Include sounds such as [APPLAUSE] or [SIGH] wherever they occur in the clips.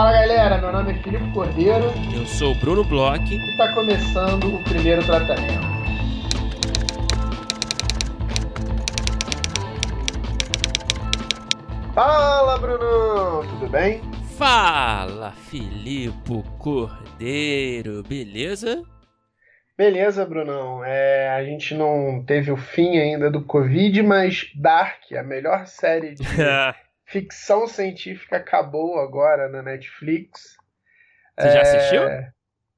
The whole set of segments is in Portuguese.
Fala galera, meu nome é Filipe Cordeiro. Eu sou o Bruno Bloch. E está começando o primeiro tratamento. Fala Bruno, tudo bem? Fala Filipe Cordeiro, beleza? Beleza, Brunão. É, a gente não teve o fim ainda do Covid, mas Dark, a melhor série de [LAUGHS] ficção científica, acabou agora na Netflix. Você é, já assistiu?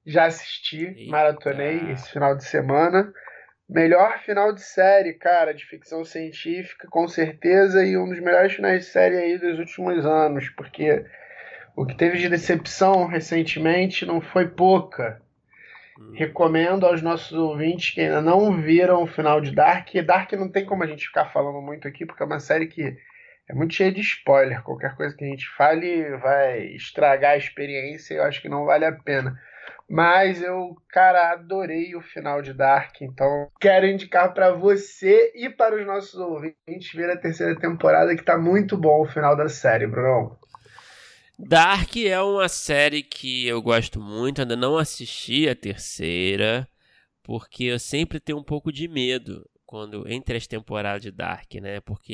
Já assisti, Eita. maratonei esse final de semana. Melhor final de série, cara, de ficção científica, com certeza, e um dos melhores finais de série aí dos últimos anos, porque o que teve de decepção recentemente não foi pouca. Hum. Recomendo aos nossos ouvintes que ainda não viram o final de Dark. Dark não tem como a gente ficar falando muito aqui, porque é uma série que é muito cheia de spoiler. Qualquer coisa que a gente fale vai estragar a experiência e eu acho que não vale a pena. Mas eu, cara, adorei o final de Dark, então quero indicar para você e para os nossos ouvintes ver a terceira temporada, que tá muito bom o final da série, Bruno. Dark é uma série que eu gosto muito, ainda não assisti a terceira, porque eu sempre tenho um pouco de medo quando entre as temporadas de Dark, né? Porque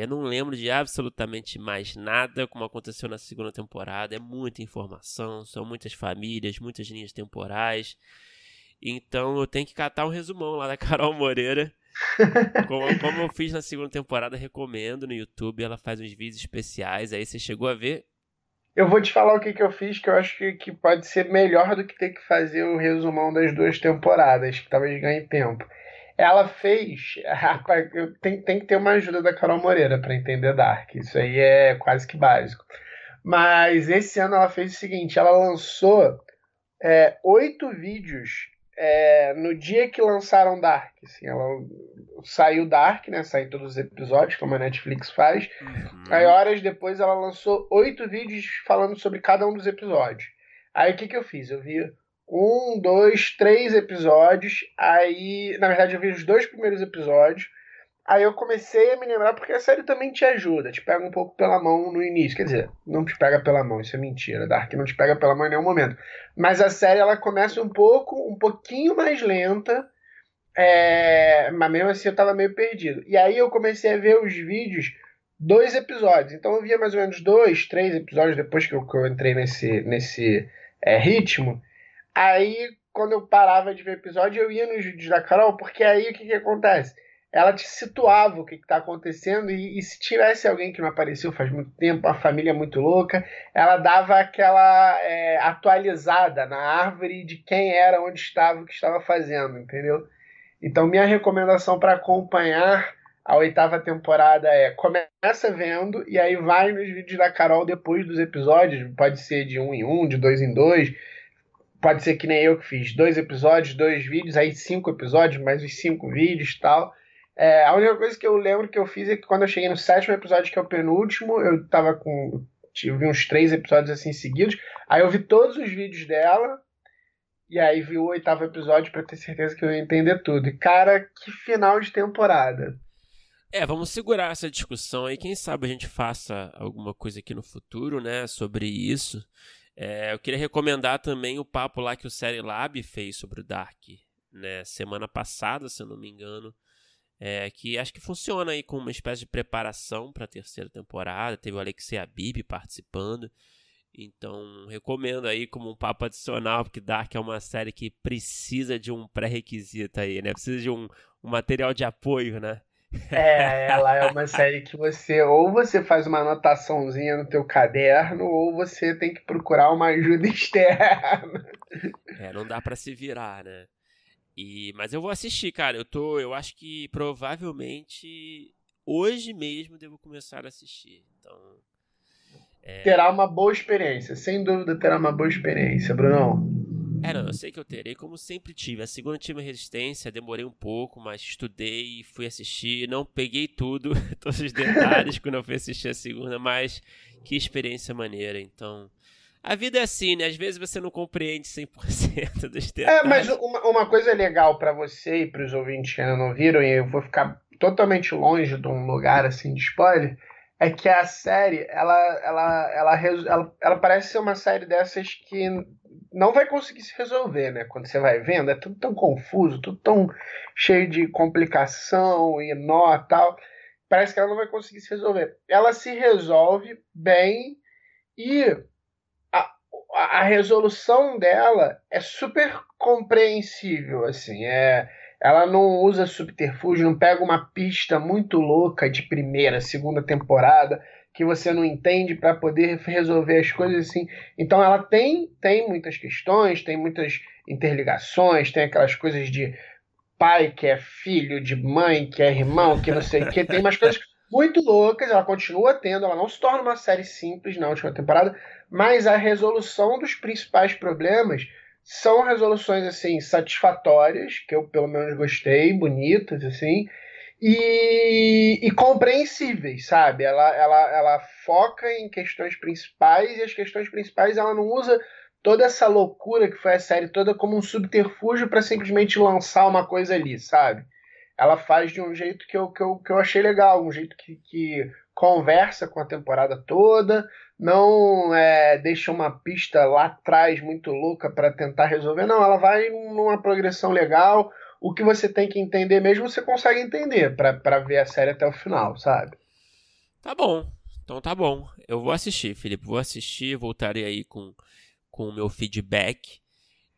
eu não lembro de absolutamente mais nada como aconteceu na segunda temporada. É muita informação, são muitas famílias, muitas linhas temporais. Então eu tenho que catar um resumão lá da [LAUGHS] Carol Moreira. como, como eu fiz na segunda temporada, recomendo no YouTube. Ela faz uns vídeos especiais. Aí você chegou a ver? Eu vou te falar o que, que eu fiz, que eu acho que, que pode ser melhor do que ter que fazer o resumão das duas temporadas, que talvez ganhe tempo. Ela fez. [LAUGHS] Tem, tem que ter uma ajuda da Carol Moreira para entender Dark. Isso aí é quase que básico. Mas esse ano ela fez o seguinte: ela lançou é, oito vídeos é, no dia que lançaram Dark. Assim, ela saiu Dark, né? Saiu todos os episódios, como a Netflix faz. Uhum. Aí, horas depois, ela lançou oito vídeos falando sobre cada um dos episódios. Aí, o que, que eu fiz? Eu vi um, dois, três episódios. Aí, na verdade, eu vi os dois primeiros episódios. Aí eu comecei a me lembrar, porque a série também te ajuda, te pega um pouco pela mão no início. Quer dizer, não te pega pela mão, isso é mentira. Dark não te pega pela mão em nenhum momento. Mas a série ela começa um pouco, um pouquinho mais lenta. É... Mas mesmo assim eu tava meio perdido. E aí eu comecei a ver os vídeos, dois episódios. Então eu via mais ou menos dois, três episódios depois que eu, que eu entrei nesse, nesse é, ritmo. Aí, quando eu parava de ver episódio, eu ia nos vídeos da Carol, porque aí o que, que acontece? ela te situava o que está acontecendo e, e, se tivesse alguém que não apareceu faz muito tempo, uma família muito louca, ela dava aquela é, atualizada na árvore de quem era, onde estava, o que estava fazendo, entendeu? Então minha recomendação para acompanhar a oitava temporada é começa vendo e aí vai nos vídeos da Carol depois dos episódios, pode ser de um em um, de dois em dois, pode ser que nem eu que fiz dois episódios, dois vídeos, aí cinco episódios, mais os cinco vídeos e tal. É, a única coisa que eu lembro que eu fiz é que quando eu cheguei no sétimo episódio, que é o penúltimo, eu tava com. Tive uns três episódios assim seguidos. Aí eu vi todos os vídeos dela. E aí vi o oitavo episódio para ter certeza que eu ia entender tudo. E cara, que final de temporada. É, vamos segurar essa discussão aí. Quem sabe a gente faça alguma coisa aqui no futuro, né, sobre isso. É, eu queria recomendar também o papo lá que o Série Lab fez sobre o Dark, né, semana passada, se eu não me engano. É, que acho que funciona aí com uma espécie de preparação para a terceira temporada. Teve o Alexei Abib participando. Então, recomendo aí como um papo adicional, porque Dark é uma série que precisa de um pré-requisito aí, né? Precisa de um, um material de apoio, né? É, ela é uma série que você ou você faz uma anotaçãozinha no teu caderno ou você tem que procurar uma ajuda [LAUGHS] externa. É, não dá para se virar, né? E, mas eu vou assistir, cara. Eu tô, eu acho que provavelmente hoje mesmo devo começar a assistir. Então, é... terá uma boa experiência, sem dúvida terá uma boa experiência, Brunão. É, não, eu sei que eu terei, como sempre tive. A segunda tive resistência, demorei um pouco, mas estudei, fui assistir, não peguei tudo, [LAUGHS] todos os detalhes quando eu fui assistir a segunda, mas que experiência maneira. Então, a vida é assim, né? Às vezes você não compreende 100% [LAUGHS] dos detalhes. É, mas uma, uma coisa legal para você e para os ouvintes que ainda não viram, e eu vou ficar totalmente longe de um lugar assim de spoiler, é que a série, ela, ela, ela, ela, ela parece ser uma série dessas que não vai conseguir se resolver, né? Quando você vai vendo, é tudo tão confuso, tudo tão cheio de complicação e nó tal. Parece que ela não vai conseguir se resolver. Ela se resolve bem e a, a resolução dela é super compreensível, assim, é ela não usa subterfúgio, não pega uma pista muito louca de primeira, segunda temporada que você não entende para poder resolver as coisas assim. Então ela tem tem muitas questões, tem muitas interligações, tem aquelas coisas de pai que é filho, de mãe que é irmão, que não sei o que, tem umas coisas muito loucas, ela continua tendo, ela não se torna uma série simples na última temporada, mas a resolução dos principais problemas são resoluções assim satisfatórias, que eu pelo menos gostei, bonitas assim, e, e compreensíveis, sabe? Ela, ela, ela foca em questões principais e as questões principais ela não usa toda essa loucura que foi a série toda como um subterfúgio para simplesmente lançar uma coisa ali, sabe? Ela faz de um jeito que eu, que eu, que eu achei legal, um jeito que, que conversa com a temporada toda, não é, deixa uma pista lá atrás muito louca para tentar resolver. Não, ela vai numa progressão legal. O que você tem que entender mesmo, você consegue entender para ver a série até o final, sabe? Tá bom. Então tá bom. Eu vou assistir, Felipe. Vou assistir, voltarei aí com, com o meu feedback.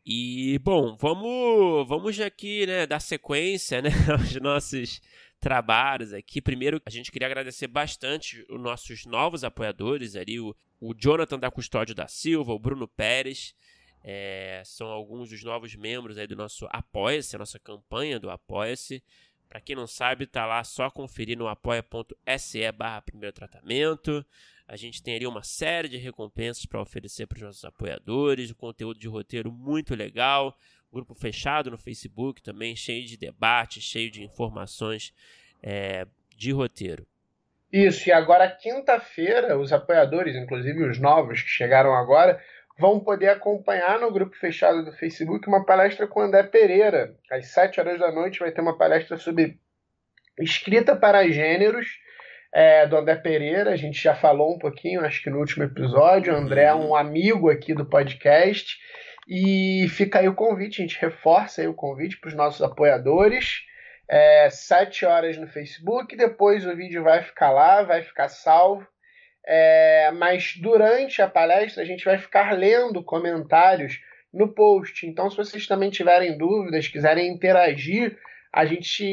E, bom, vamos, vamos aqui, né, dar sequência, né, [LAUGHS] aos nossos trabalhos aqui. Primeiro, a gente queria agradecer bastante os nossos novos apoiadores ali, o, o Jonathan da Custódio da Silva, o Bruno Pérez. É, são alguns dos novos membros aí do nosso Apoia-se, a nossa campanha do Apoia-se. Para quem não sabe, tá lá só conferir no apoia.se barra primeiro tratamento. A gente tem ali uma série de recompensas para oferecer para os nossos apoiadores, um conteúdo de roteiro muito legal, grupo fechado no Facebook também, cheio de debate, cheio de informações é, de roteiro. Isso, e agora quinta-feira, os apoiadores, inclusive os novos que chegaram agora, vão poder acompanhar no grupo fechado do Facebook uma palestra com André Pereira. Às 7 horas da noite vai ter uma palestra sobre escrita para gêneros é, do André Pereira. A gente já falou um pouquinho, acho que no último episódio. O André é um amigo aqui do podcast. E fica aí o convite, a gente reforça aí o convite para os nossos apoiadores. É, 7 horas no Facebook, depois o vídeo vai ficar lá, vai ficar salvo. É, mas durante a palestra a gente vai ficar lendo comentários no post. Então, se vocês também tiverem dúvidas, quiserem interagir, a gente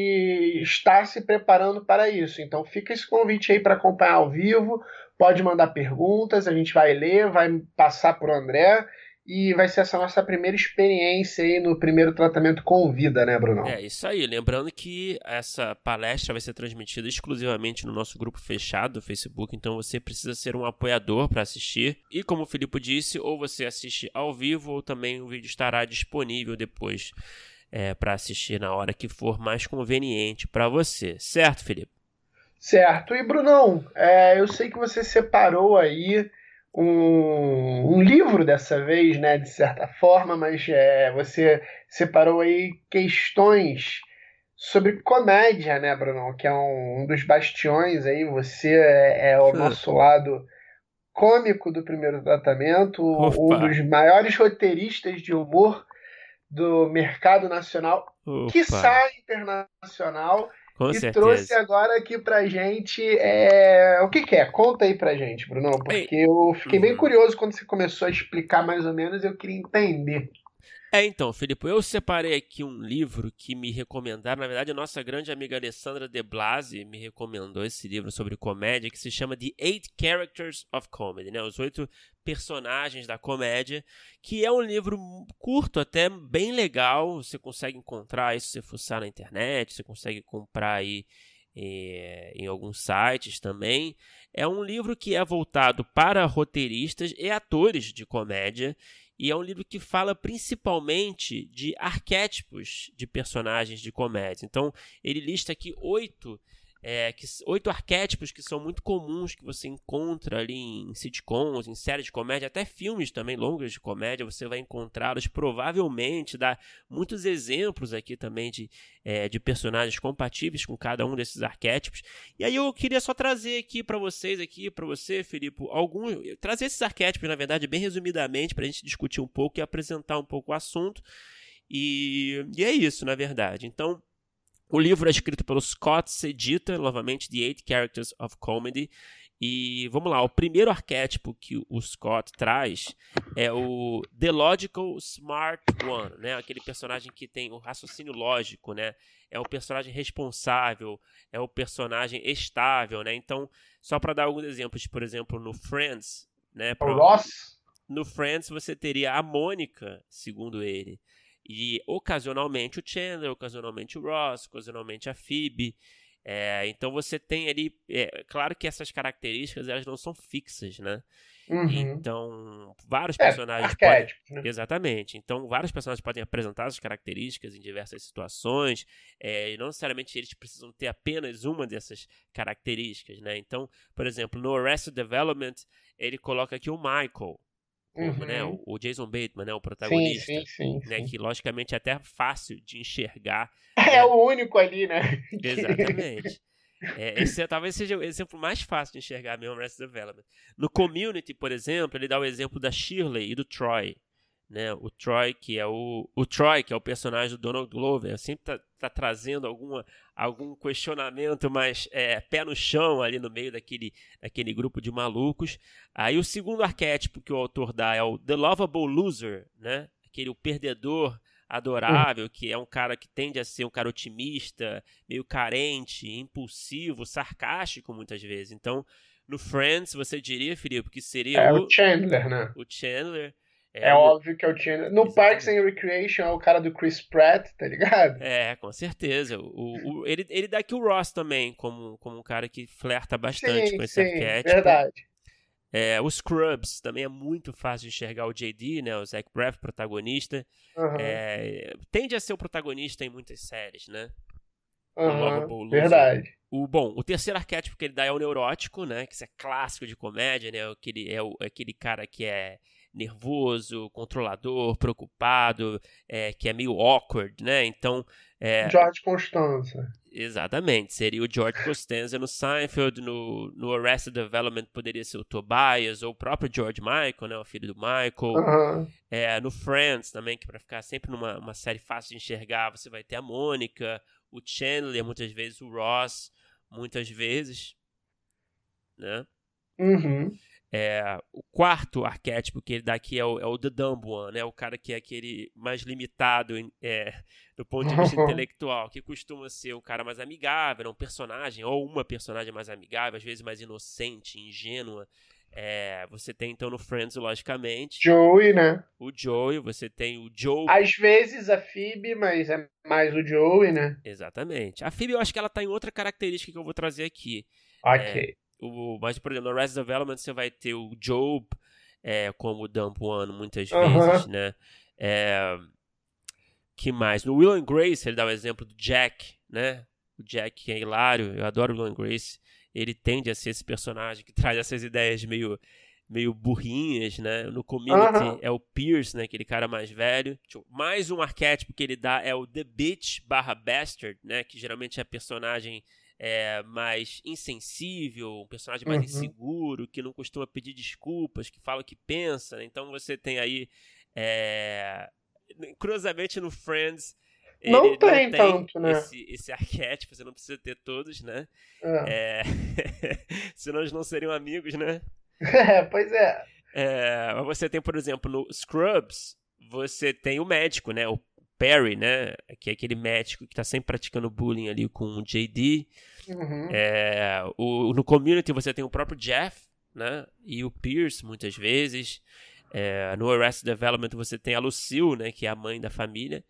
está se preparando para isso. Então, fica esse convite aí para acompanhar ao vivo. Pode mandar perguntas, a gente vai ler, vai passar para o André e vai ser essa nossa primeira experiência aí no primeiro tratamento com vida, né, Bruno? É, isso aí. Lembrando que essa palestra vai ser transmitida exclusivamente no nosso grupo fechado do Facebook, então você precisa ser um apoiador para assistir. E como o Filipe disse, ou você assiste ao vivo, ou também o vídeo estará disponível depois é, para assistir na hora que for mais conveniente para você. Certo, Felipe? Certo. E, Brunão, é, eu sei que você separou aí um, um, livro dessa vez, né, de certa forma, mas é, você separou aí questões sobre comédia, né, Bruno? Que é um, um dos bastiões aí. Você é, é o nosso lado cômico do primeiro tratamento, Opa. um dos maiores roteiristas de humor do mercado nacional, que sai internacional. Com e certeza. trouxe agora aqui pra gente é... o que, que, é? Conta aí pra gente, Bruno, porque Ei. eu fiquei bem uhum. curioso quando você começou a explicar mais ou menos, eu queria entender. É, então, Felipe, eu separei aqui um livro que me recomendaram. Na verdade, a nossa grande amiga Alessandra De Blasi me recomendou esse livro sobre comédia que se chama The Eight Characters of Comedy, né? Os oito personagens da comédia, que é um livro curto, até bem legal. Você consegue encontrar isso se você fuçar na internet, você consegue comprar aí é, em alguns sites também. É um livro que é voltado para roteiristas e atores de comédia e é um livro que fala principalmente de arquétipos de personagens de comédia. Então, ele lista aqui oito é, que, oito arquétipos que são muito comuns que você encontra ali em sitcoms, em séries de comédia, até filmes também longas de comédia, você vai encontrá-los provavelmente, dá muitos exemplos aqui também de, é, de personagens compatíveis com cada um desses arquétipos. E aí eu queria só trazer aqui para vocês, aqui para você, Filipe, alguns, trazer esses arquétipos, na verdade, bem resumidamente, para a gente discutir um pouco e apresentar um pouco o assunto. E, e é isso, na verdade. Então, o livro é escrito pelo Scott Sedita, novamente, The Eight Characters of Comedy. E vamos lá, o primeiro arquétipo que o Scott traz é o The Logical Smart One, né? Aquele personagem que tem o raciocínio lógico, né? É o personagem responsável, é o personagem estável, né? Então, só para dar alguns exemplos, por exemplo, no Friends, né? O Ross? No Friends você teria a Mônica, segundo ele. E ocasionalmente o Chandler, ocasionalmente o Ross, ocasionalmente a Phoebe. É, então você tem ali. É, claro que essas características elas não são fixas, né? Uhum. Então, vários é, personagens podem. Né? Exatamente. Então, vários personagens podem apresentar essas características em diversas situações. É, e não necessariamente eles precisam ter apenas uma dessas características, né? Então, por exemplo, no Arrested Development, ele coloca aqui o Michael como, né, uhum. né, o, Jason Bateman, né, o protagonista, sim, sim, sim, né, que logicamente é até fácil de enxergar. [LAUGHS] É né? o único ali, né? [LAUGHS] Exatamente. É, esse é, talvez seja o exemplo mais fácil de enxergar mesmo o Arrested Development. No Community, por exemplo, ele dá o exemplo da Shirley e do Troy né? O Troy, que é o, o Troy, que é o personagem do Donald Glover, sempre tá, tá trazendo alguma, algum questionamento mais é, pé no chão ali no meio daquele, daquele grupo de malucos. Aí o segundo arquétipo que o autor dá é o The Lovable Loser, né? Aquele o perdedor adorável, que é um cara que tende a ser um cara otimista, meio carente, impulsivo, sarcástico muitas vezes. Então, no Friends, você diria, Felipe, que seria é o, o Chandler, né? O Chandler. É, é óbvio que eu tinha. No Exatamente. Parks and Recreation é o cara do Chris Pratt, tá ligado? É, com certeza. O, o, ele, ele dá aqui o Ross também, como, como um cara que flerta bastante sim, com esse sim, arquétipo. Verdade. É, os Scrubs também é muito fácil de enxergar o JD, né? O Zach Braff, protagonista. Uhum. É, tende a ser o protagonista em muitas séries, né? Uhum, verdade. O, bom, o terceiro arquétipo que ele dá é o neurótico, né? Que isso é clássico de comédia, né? Aquele, é, o, é aquele cara que é nervoso, controlador, preocupado, é, que é meio awkward, né? Então. É, George Costanza. Exatamente, seria o George Costanza no Seinfeld, no, no Arrested Development poderia ser o Tobias, ou o próprio George Michael, né, o filho do Michael. É, no Friends também, que para ficar sempre numa uma série fácil de enxergar, você vai ter a Mônica, o Chandler, muitas vezes o Ross, muitas vezes, né? Uhum. É, o quarto arquétipo que ele dá aqui é o, é o The Dumb One, né? o cara que é aquele mais limitado é, [LAUGHS] do ponto de vista [LAUGHS] intelectual, que costuma ser o cara mais amigável, um personagem, ou uma personagem mais amigável, às vezes mais inocente, ingênua. É, você tem então no Friends, logicamente. Joey, né? O Joey, você tem o Joe. Às vezes a Phoebe, mas é mais o Joey, né? Exatamente. A Phoebe eu acho que ela tá em outra característica que eu vou trazer aqui. Ok. É, o, mas, por exemplo, no Arrested Development você vai ter o Job é, como Dump One muitas vezes, né? É, que mais? No Will and Grace ele dá o exemplo do Jack, né? O Jack que é hilário, eu adoro o Will and Grace. Ele tende a ser esse personagem que [LAUGHS] traz essas ideias meio meio burrinhas, né? No Community é o Pierce, né? Aquele cara mais velho. Mais um arquétipo que ele dá é o The Bitch barra Bastard, né? Que geralmente é personagem é, mais insensível, um personagem mais uhum. inseguro, que não costuma pedir desculpas, que fala o que pensa. Né? Então você tem aí. É... Curiosamente no Friends. Não tem, não tem tanto, né? Esse, esse, arquétipo, você não precisa ter todos, né? É. é... [LAUGHS] Senão eles não seriam amigos, né? [LAUGHS] É, pois é. é. Mas você tem, por exemplo, no Scrubs, você tem o médico, né? O Perry, né? Que é aquele médico que está sempre praticando bullying ali com o JD. Uhum. É, o, no Community você tem o próprio Jeff, né? E o Pierce, muitas vezes. É, no Arrested Development você tem a Lucille, né? Que é a mãe da família.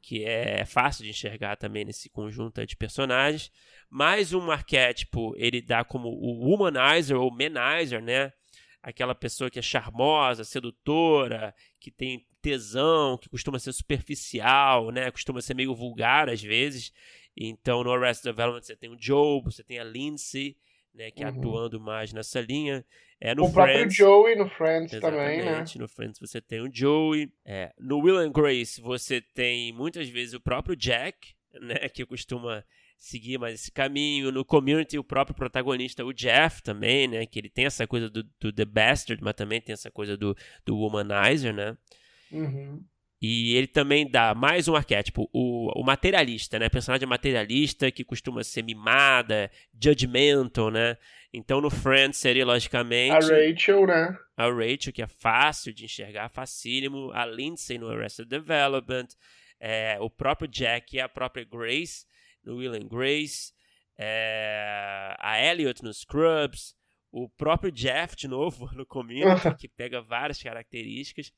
Que é fácil de enxergar também nesse conjunto de personagens. Mais um arquétipo ele dá como o Womanizer ou Menizer, né? aquela pessoa que é charmosa, sedutora, que tem tesão, que costuma ser superficial, né? Costuma ser meio vulgar às vezes. Então, no Arrested Development você tem o Joe, você tem a Lindsay, né? Que uhum. atuando mais nessa linha. É, no o Friends, próprio Joey no Friends também, né? No Friends você tem o Joey. É, no Will and Grace você tem muitas vezes o próprio Jack, né? Que costuma seguir mais esse caminho. No Community, o próprio protagonista, o Jeff, também, né? Que ele tem essa coisa do, do The Bastard, mas também tem essa coisa do, do Womanizer, né? Uhum. E ele também dá mais um arquétipo, o, o materialista, né? Personagem materialista que costuma ser mimada, judgmental, né? Então no Friends seria logicamente. A Rachel, né? A Rachel, que é fácil de enxergar, facílimo. A Lindsay no Arrested Development. É, o próprio Jack e a própria Grace no Will and Grace. É, a Elliot no Scrubs. O próprio Jeff, de novo, [LAUGHS] no Community, [LAUGHS] que pega várias características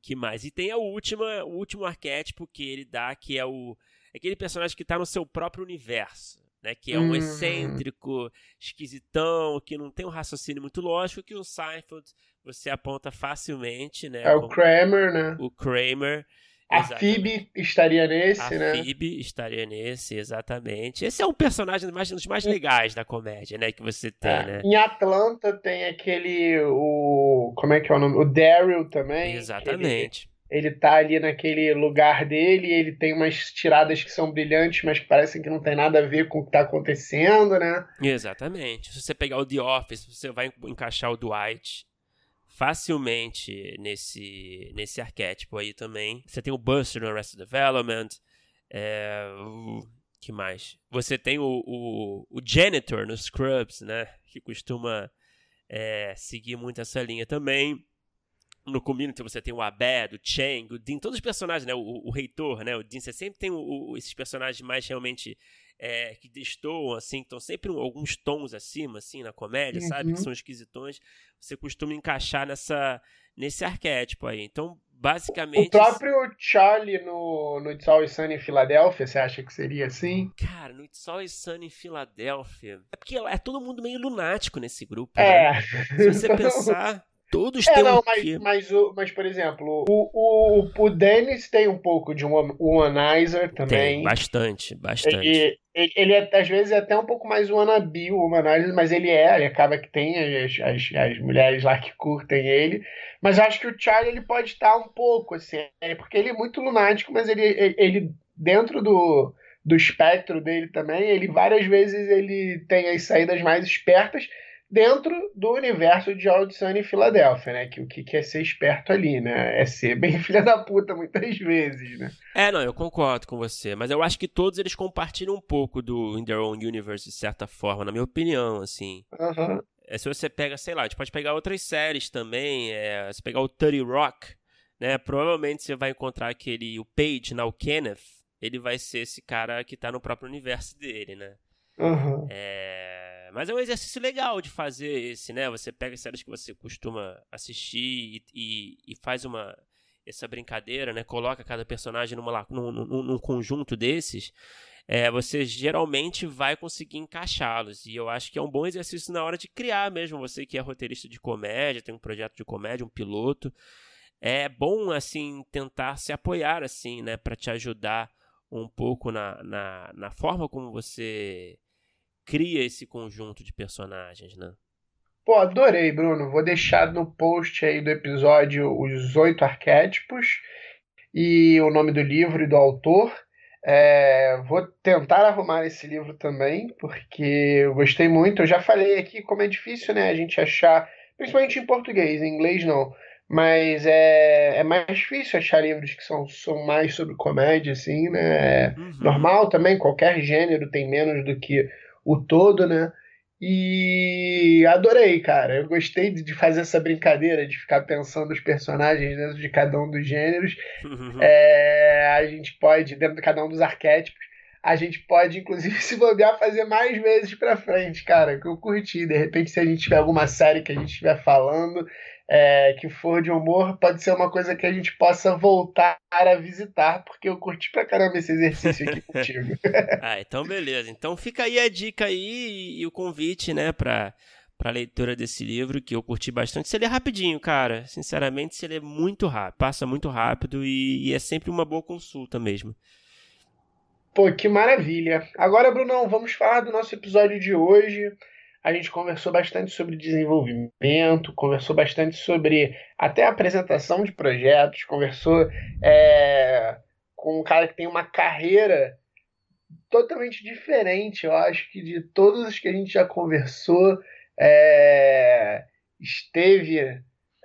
que mais? E tem a última, o último arquétipo que ele dá, que é o aquele personagem que está no seu próprio universo, né? Que é um hum. excêntrico, esquisitão, que não tem um raciocínio muito lógico, que o Seinfeld você aponta facilmente, né? É o Kramer, né? O Kramer. A Phoebe estaria nesse, a né? A Phoebe estaria nesse, exatamente. Esse é um personagem mais, um dos mais legais da comédia, né? Que você tem, é. né? Em Atlanta tem aquele. O, como é que é o nome? O Daryl também. Exatamente. Ele, ele tá ali naquele lugar dele, ele tem umas tiradas que são brilhantes, mas que parecem que não tem nada a ver com o que tá acontecendo, né? Exatamente. Se você pegar o The Office, você vai encaixar o Dwight facilmente nesse, nesse arquétipo aí também. Você tem o Buster no Arrested Development. É, que mais? Você tem o, o, o Janitor no Scrubs, né? Que costuma é, seguir muito essa linha também. No Community você tem o Abed, o Chang, o Dean, todos os personagens, né? O, o, o Reitor, né? O Dean, você sempre tem o, esses personagens mais realmente é, que destoam, assim, estão sempre alguns tons acima, assim, na comédia, uhum. sabe? Que são esquisitões. Você costuma encaixar nessa, nesse arquétipo aí. Então, basicamente. O próprio Charlie no, no It's Always Sunny em Filadélfia, você acha que seria assim? Cara, no It's Always Sunny em Filadélfia. É porque é todo mundo meio lunático nesse grupo. É. Né? Se você [LAUGHS] pensar. Todos é, têm não, um mas, mas, mas, por exemplo, o, o, o Dennis tem um pouco de um womanizer também. Tem, bastante, bastante. Ele, ele, ele é, às vezes é até um pouco mais wannabe o womanizer, mas ele é, ele acaba que tem as, as, as mulheres lá que curtem ele. Mas eu acho que o Charlie ele pode estar um pouco, assim, é porque ele é muito lunático, mas ele, ele, ele dentro do, do espectro dele também, ele várias vezes ele tem as saídas mais espertas dentro do universo de Audição em Filadélfia, né? Que o que é ser esperto ali, né? É ser bem [LAUGHS] filha da puta muitas vezes, né? É, não, eu concordo com você, mas eu acho que todos eles compartilham um pouco do In Their Own Universe, de certa forma, na minha opinião, assim. Uhum. É, se você pega, sei lá, a gente pode pegar outras séries também, é, se pegar o 30 Rock, né? Provavelmente você vai encontrar aquele, o Page, na o Kenneth, ele vai ser esse cara que tá no próprio universo dele, né? Uhum. É, mas é um exercício legal de fazer esse, né? Você pega séries que você costuma assistir e, e, e faz uma essa brincadeira, né? Coloca cada personagem numa, num, num, num conjunto desses. É, você geralmente vai conseguir encaixá-los. E eu acho que é um bom exercício na hora de criar mesmo. Você que é roteirista de comédia, tem um projeto de comédia, um piloto. É bom, assim, tentar se apoiar, assim, né? Para te ajudar um pouco na, na, na forma como você cria esse conjunto de personagens, né? Pô, adorei, Bruno. Vou deixar no post aí do episódio os oito arquétipos e o nome do livro e do autor. É, vou tentar arrumar esse livro também, porque eu gostei muito. Eu já falei aqui como é difícil, né, a gente achar, principalmente em português, em inglês não. Mas é, é mais difícil achar livros que são, são mais sobre comédia, assim, né? É uhum. Normal também, qualquer gênero tem menos do que o todo, né? E adorei, cara. Eu gostei de fazer essa brincadeira, de ficar pensando os personagens dentro de cada um dos gêneros. Uhum. É, a gente pode, dentro de cada um dos arquétipos, a gente pode, inclusive, [LAUGHS] se bobear, fazer mais vezes pra frente, cara, que eu curti. De repente, se a gente tiver alguma série que a gente estiver falando, é, que for de humor, pode ser uma coisa que a gente possa voltar a visitar, porque eu curti pra caramba esse exercício aqui [LAUGHS] contigo. [LAUGHS] ah, então beleza. Então fica aí a dica aí e, o convite, né, pra, para a leitura desse livro, que eu curti bastante. Se ele é rapidinho, cara. Sinceramente, se ele é muito rápido. Passa muito rápido e, e é sempre uma boa consulta mesmo. Pô, que maravilha. Agora, Brunão, vamos falar do nosso episódio de hoje. A gente conversou bastante sobre desenvolvimento, conversou bastante sobre até apresentação de projetos, conversou é, com um cara que tem uma carreira totalmente diferente, eu acho que de todos os que a gente já conversou é, esteve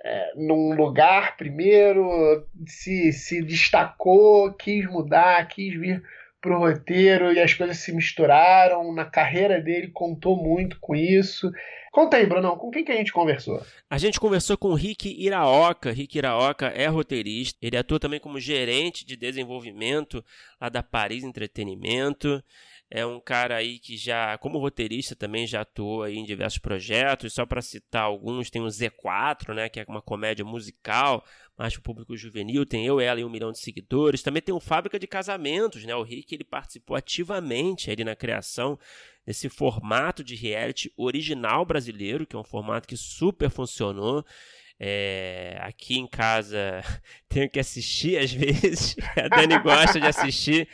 é, num lugar primeiro, se, se destacou, quis mudar, quis vir para o roteiro e as coisas se misturaram. Na carreira dele, contou muito com isso. Conta aí, Brunão, com quem que a gente conversou? A gente conversou com o Rick Iraoka. Rick Iraoka é roteirista. Ele atua também como gerente de desenvolvimento lá da Paris Entretenimento. É um cara aí que já, como roteirista, também já atuou aí em diversos projetos. Só para citar alguns, tem o Z4, né, que é uma comédia musical, mais para o público juvenil. Tem Eu, Ela e Um Milhão de Seguidores. Também tem o Fábrica de Casamentos, né? O Rick ele participou ativamente ali na criação desse formato de reality original brasileiro, que é um formato que super funcionou. É, aqui em casa [LAUGHS] tenho que assistir às vezes. [LAUGHS] A Dani gosta de assistir.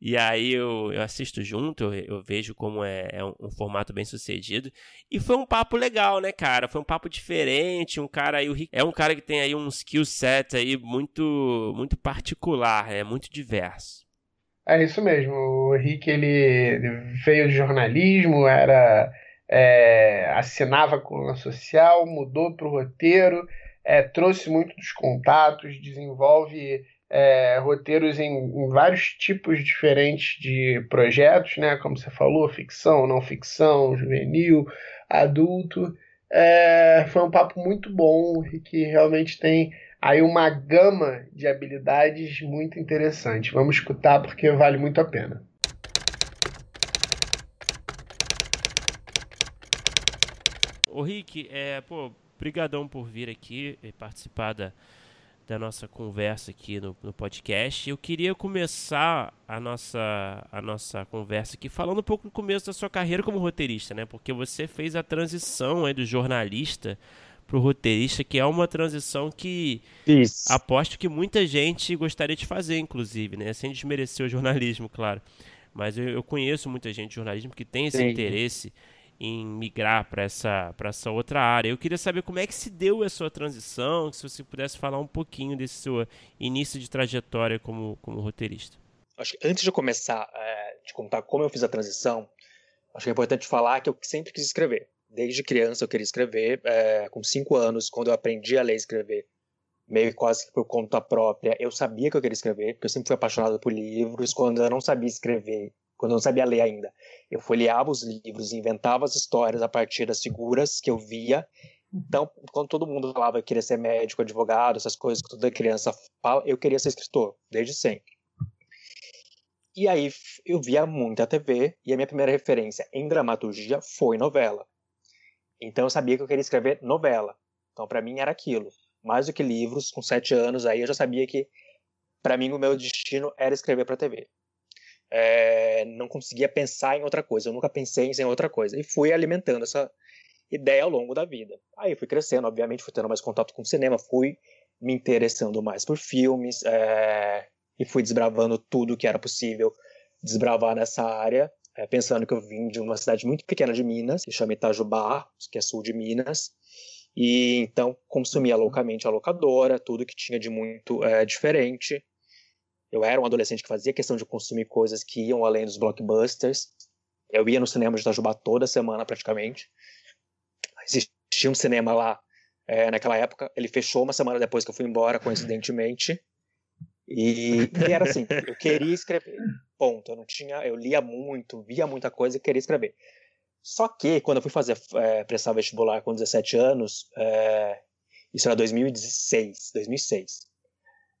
E aí eu, eu assisto junto, eu, vejo como é, é um, um, formato bem sucedido. E foi um papo legal, né, cara? Foi um papo diferente. Um cara aí, o Rick, é um cara que tem aí um skill set aí muito, muito particular, é muito diverso. É isso mesmo. O Rick ele veio de jornalismo, era é, assinava a social, mudou para o roteiro, é, trouxe muito dos contatos, desenvolve é, roteiros em, em, vários tipos diferentes de projetos, né? Como você falou, ficção, não ficção, juvenil, adulto. É, foi um papo muito bom e que realmente tem aí uma gama de habilidades muito interessante. Vamos escutar porque vale muito a pena. Ô Rick, é, pô, brigadão por vir aqui e participar da, da nossa conversa aqui no, no podcast. Eu queria começar a nossa, a nossa conversa aqui falando um pouco do começo da sua carreira como roteirista, né? Porque você fez a transição aí do jornalista para o roteirista, que é uma transição que Isso. aposto que muita gente gostaria de fazer, inclusive, né? Sem desmerecer o jornalismo, claro. Mas eu, eu conheço muita gente de jornalismo que tem esse Sim. interesse em migrar para essa, essa outra área. Eu queria saber como é que se deu a sua transição, se você pudesse falar um pouquinho desse seu início de trajetória como, como roteirista. Acho que antes de começar é, de contar como eu fiz a transição, acho que é importante falar que eu sempre quis escrever. Desde criança eu queria escrever, é, com cinco anos, quando eu aprendi a ler e escrever, meio quase que por conta própria, eu sabia que eu queria escrever, porque eu sempre fui apaixonado por livros. Quando eu não sabia escrever, quando eu não sabia ler ainda. Eu folheava os livros, inventava as histórias a partir das figuras que eu via. Então, quando todo mundo falava que queria ser médico, advogado, essas coisas que toda criança fala, eu queria ser escritor, desde sempre. E aí eu via muita TV e a minha primeira referência em dramaturgia foi novela. Então eu sabia que eu queria escrever novela. Então para mim era aquilo. Mais do que livros, com sete anos aí eu já sabia que para mim o meu destino era escrever para TV é, não conseguia pensar em outra coisa. Eu nunca pensei em outra coisa. E fui alimentando essa ideia ao longo da vida. Aí fui crescendo, obviamente, fui tendo mais contato com o cinema, fui me interessando mais por filmes é, e fui desbravando tudo que era possível desbravar nessa área. É, pensando que eu vim de uma cidade muito pequena de Minas, que chama Itajubá, que é sul de Minas, e então consumia loucamente a locadora, tudo que tinha de muito é, diferente. Eu era um adolescente que fazia questão de consumir coisas que iam além dos blockbusters. Eu ia no cinema de Itajubá toda semana, praticamente. Existia um cinema lá é, naquela época. Ele fechou uma semana depois que eu fui embora, coincidentemente. E, e, era assim, eu queria escrever. Ponto. Eu não tinha, eu lia muito, via muita coisa e queria escrever. Só que quando eu fui fazer é, prestar vestibular com 17 anos, é, isso era 2016, 2006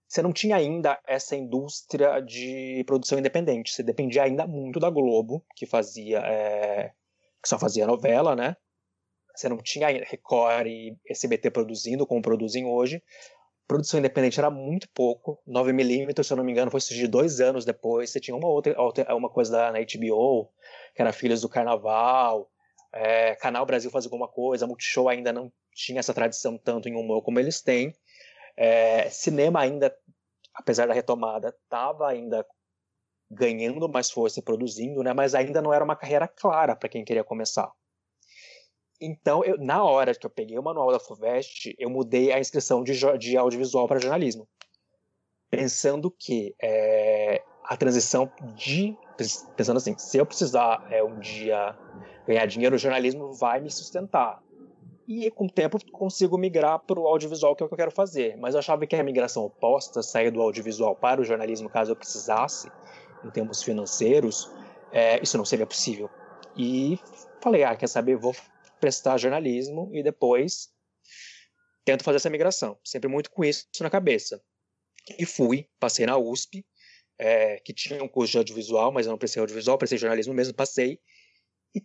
você não tinha ainda essa indústria de produção independente. Você dependia ainda muito da Globo, que fazia é, que só fazia novela, né? Você não tinha Record e SBT produzindo como produzem hoje. Produção independente era muito pouco. 9mm, se eu não me engano, foi surgir dois anos depois. Você tinha uma outra, uma coisa da, na HBO, que era Filhos do Carnaval. É, Canal Brasil fazia alguma coisa, Multishow ainda não tinha essa tradição tanto em humor como eles têm. É, cinema ainda, apesar da retomada, estava ainda ganhando mais força e produzindo, né? Mas ainda não era uma carreira clara para quem queria começar. Então, eu, na hora que eu peguei o manual da FUVEST, eu mudei a inscrição de, de audiovisual para jornalismo. Pensando que é, a transição de. Pensando assim, se eu precisar é, um dia ganhar dinheiro, o jornalismo vai me sustentar. E com o tempo consigo migrar para o audiovisual, que é o que eu quero fazer. Mas eu achava que a migração oposta, sair do audiovisual para o jornalismo, caso eu precisasse, em termos financeiros, é, isso não seria possível. E falei, ah, quer saber, vou prestar jornalismo e depois tento fazer essa migração. Sempre muito com isso na cabeça. E fui, passei na USP, é, que tinha um curso de audiovisual, mas eu não prestei audiovisual, prestei jornalismo mesmo, passei. E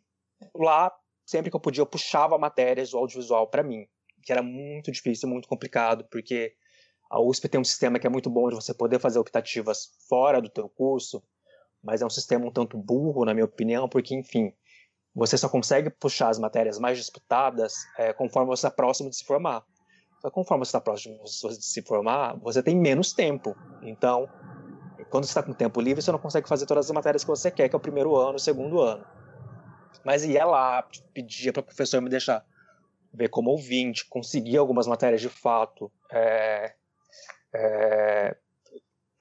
lá, sempre que eu podia, eu puxava matérias do audiovisual para mim, que era muito difícil, muito complicado, porque a USP tem um sistema que é muito bom de você poder fazer optativas fora do teu curso, mas é um sistema um tanto burro, na minha opinião, porque, enfim, você só consegue puxar as matérias mais disputadas é, conforme você está próximo de se formar. Só conforme você está próximo de se formar, você tem menos tempo. Então, quando você está com tempo livre, você não consegue fazer todas as matérias que você quer, que é o primeiro ano, o segundo ano. Mas ia lá, pedia para o professor me deixar ver como ouvinte, conseguir algumas matérias de fato, é, é,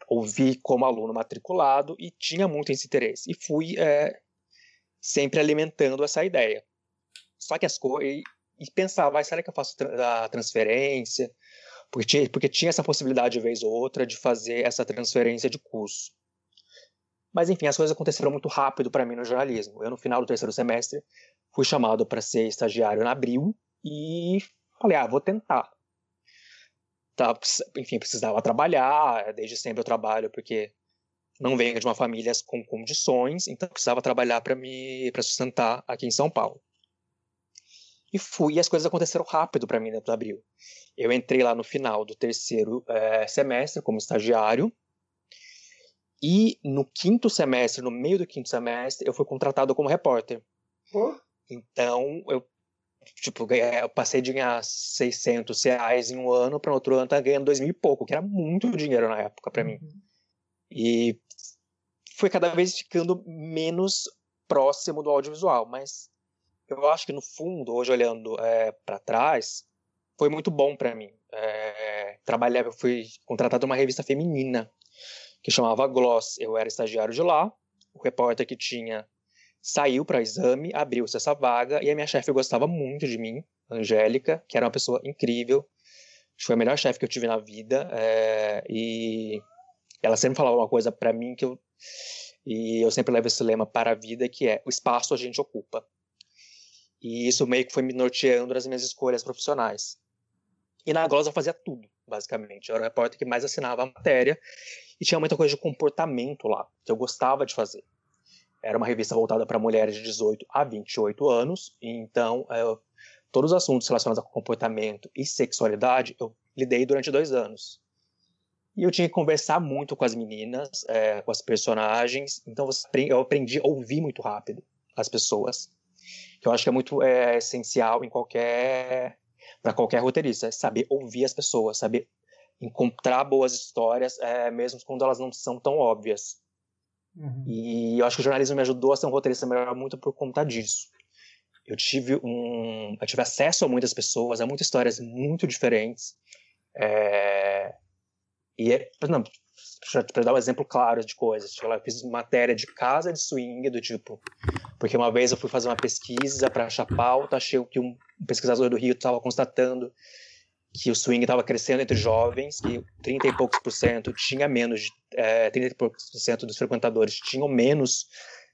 ouvir como aluno matriculado e tinha muito esse interesse. E fui é, sempre alimentando essa ideia. Só que as coisas. E pensava, ah, será que eu faço a transferência? Porque tinha, porque tinha essa possibilidade, de vez ou outra, de fazer essa transferência de curso. Mas, enfim, as coisas aconteceram muito rápido para mim no jornalismo. Eu, no final do terceiro semestre, fui chamado para ser estagiário na Abril e falei, ah, vou tentar. Tá, enfim, precisava trabalhar, desde sempre eu trabalho porque não venho de uma família com condições, então precisava trabalhar para me para sustentar aqui em São Paulo. E fui, e as coisas aconteceram rápido para mim dentro do Abril. Eu entrei lá no final do terceiro é, semestre como estagiário, e no quinto semestre, no meio do quinto semestre, eu fui contratado como repórter. Oh. Então, eu tipo, eu passei de ganhar 600 reais em um ano para outro ano tá ganhando dois mil e pouco, que era muito dinheiro na época para mim. Uhum. E foi cada vez ficando menos próximo do audiovisual, mas eu acho que no fundo, hoje olhando é, para trás, foi muito bom para mim. É, trabalhava, eu fui contratado numa revista feminina que chamava Gloss. Eu era estagiário de lá. O repórter que tinha saiu para exame, abriu-se essa vaga e a minha chefe gostava muito de mim, Angélica, que era uma pessoa incrível. Foi a melhor chefe que eu tive na vida é, e ela sempre falava uma coisa para mim que eu e eu sempre levo esse lema para a vida que é o espaço a gente ocupa. E isso meio que foi me norteando nas minhas escolhas profissionais. E na Gloss eu fazia tudo, basicamente. Eu era o repórter que mais assinava a matéria e tinha muita coisa de comportamento lá, que eu gostava de fazer. Era uma revista voltada para mulheres de 18 a 28 anos, então é, todos os assuntos relacionados a comportamento e sexualidade eu lidei durante dois anos. E eu tinha que conversar muito com as meninas, é, com as personagens. Então eu aprendi a ouvir muito rápido as pessoas. Que eu acho que é muito é, essencial em qualquer para qualquer roteirista, é saber ouvir as pessoas, saber encontrar boas histórias, é, mesmo quando elas não são tão óbvias. Uhum. E eu acho que o jornalismo me ajudou a ser um roteirista melhor muito por conta disso. Eu tive um, eu tive acesso a muitas pessoas, a muitas histórias muito diferentes. É, e é, não, para dar um exemplo claro de coisas, tipo, eu fiz matéria de casa de swing, do tipo, porque uma vez eu fui fazer uma pesquisa para achar pauta, achei que um pesquisador do Rio estava constatando que o swing estava crescendo entre jovens, que 30 e poucos por cento tinha menos, de, é, 30 e poucos por cento dos frequentadores tinham menos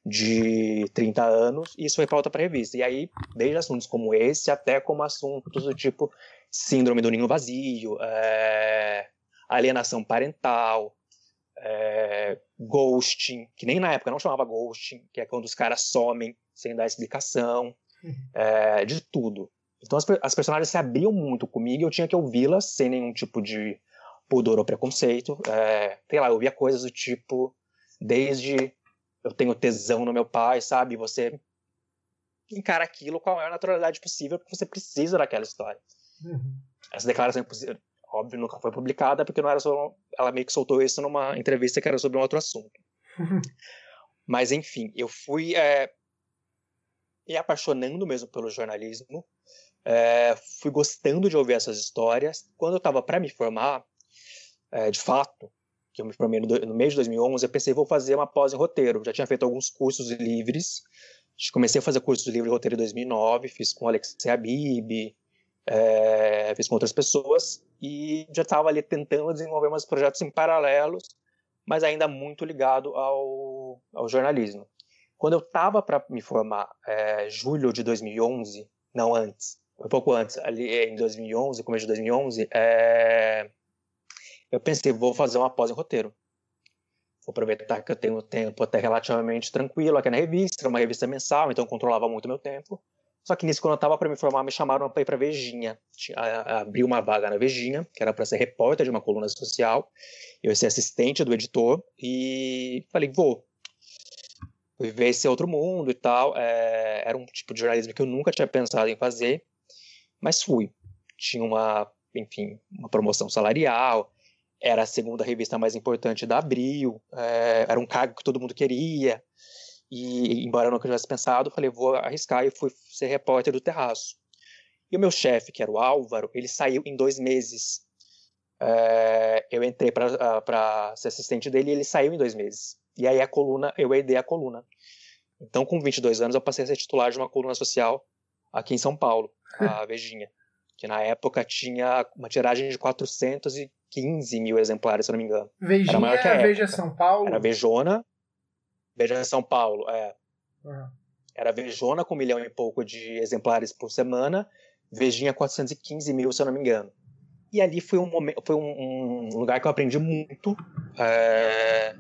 de 30 anos, e isso foi pauta para revista. E aí, desde assuntos como esse, até como assuntos do tipo síndrome do ninho vazio, é, alienação parental, é, ghosting, que nem na época não chamava ghosting, que é quando os caras somem sem dar explicação, uhum. é, de tudo. Então as, as, personagens se abriam muito comigo e eu tinha que ouvi-las sem nenhum tipo de pudor ou preconceito. É, sei lá, eu ouvia coisas do tipo, desde eu tenho tesão no meu pai, sabe? Você encara aquilo com a maior naturalidade possível, porque você precisa daquela história. Uhum. Essa declaração, óbvio, nunca foi publicada, porque não era só. Ela meio que soltou isso numa entrevista que era sobre um outro assunto. [LAUGHS] Mas, enfim, eu fui é, me apaixonando mesmo pelo jornalismo, é, fui gostando de ouvir essas histórias. Quando eu estava para me formar, é, de fato, que eu me formei no, no mês de 2011, eu pensei, vou fazer uma pós em roteiro. Já tinha feito alguns cursos livres, comecei a fazer cursos livres de roteiro em 2009, fiz com Alexei Habib, é, fiz com outras pessoas, e já estava ali tentando desenvolver umas projetos em paralelos, mas ainda muito ligado ao, ao jornalismo. Quando eu estava para me formar, é, julho de 2011, não antes, um pouco antes, ali em 2011, começo de 2011, é, eu pensei, vou fazer uma pós em roteiro. Vou aproveitar que eu tenho tempo até relativamente tranquilo aqui na revista, era uma revista mensal, então eu controlava muito meu tempo. Só que nisso, quando eu estava para me formar, me chamaram para ir para Vejinha. Abriu uma vaga na Vejinha, que era para ser repórter de uma coluna social. Eu ia ser assistente do editor e falei, vou. Viver esse outro mundo e tal. É, era um tipo de jornalismo que eu nunca tinha pensado em fazer, mas fui. Tinha uma, enfim, uma promoção salarial, era a segunda revista mais importante da Abril, é, era um cargo que todo mundo queria. E, embora eu nunca tivesse pensado, falei, vou arriscar e fui ser repórter do Terraço. E o meu chefe, que era o Álvaro, ele saiu em dois meses. É, eu entrei para ser assistente dele e ele saiu em dois meses. E aí a coluna, eu herdei a coluna. Então, com 22 anos, eu passei a ser titular de uma coluna social aqui em São Paulo, a [LAUGHS] Vejinha, que na época tinha uma tiragem de 415 mil exemplares, se eu não me engano. Vejinha Era maior que a é Veja São Paulo? Era Vejona, Veja São Paulo, é. Uhum. Era Vejona com um milhão e pouco de exemplares por semana, Vejinha 415 mil, se eu não me engano. E ali foi um, momento, foi um, um lugar que eu aprendi muito é,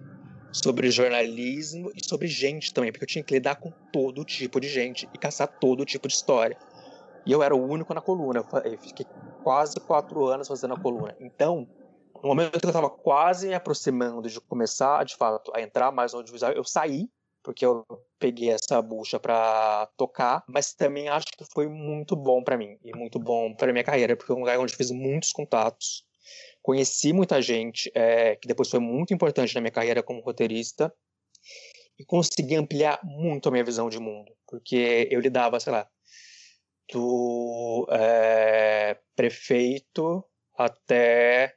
sobre jornalismo e sobre gente também, porque eu tinha que lidar com todo tipo de gente e caçar todo tipo de história. E eu era o único na coluna, eu fiquei quase quatro anos fazendo a coluna. Então, no momento que eu estava quase me aproximando de começar, de fato, a entrar mais no audiovisual, eu saí, porque eu peguei essa bucha para tocar, mas também acho que foi muito bom para mim e muito bom para minha carreira, porque é um lugar onde eu fiz muitos contatos, conheci muita gente, é, que depois foi muito importante na minha carreira como roteirista, e consegui ampliar muito a minha visão de mundo, porque eu lidava, sei lá, do é, prefeito até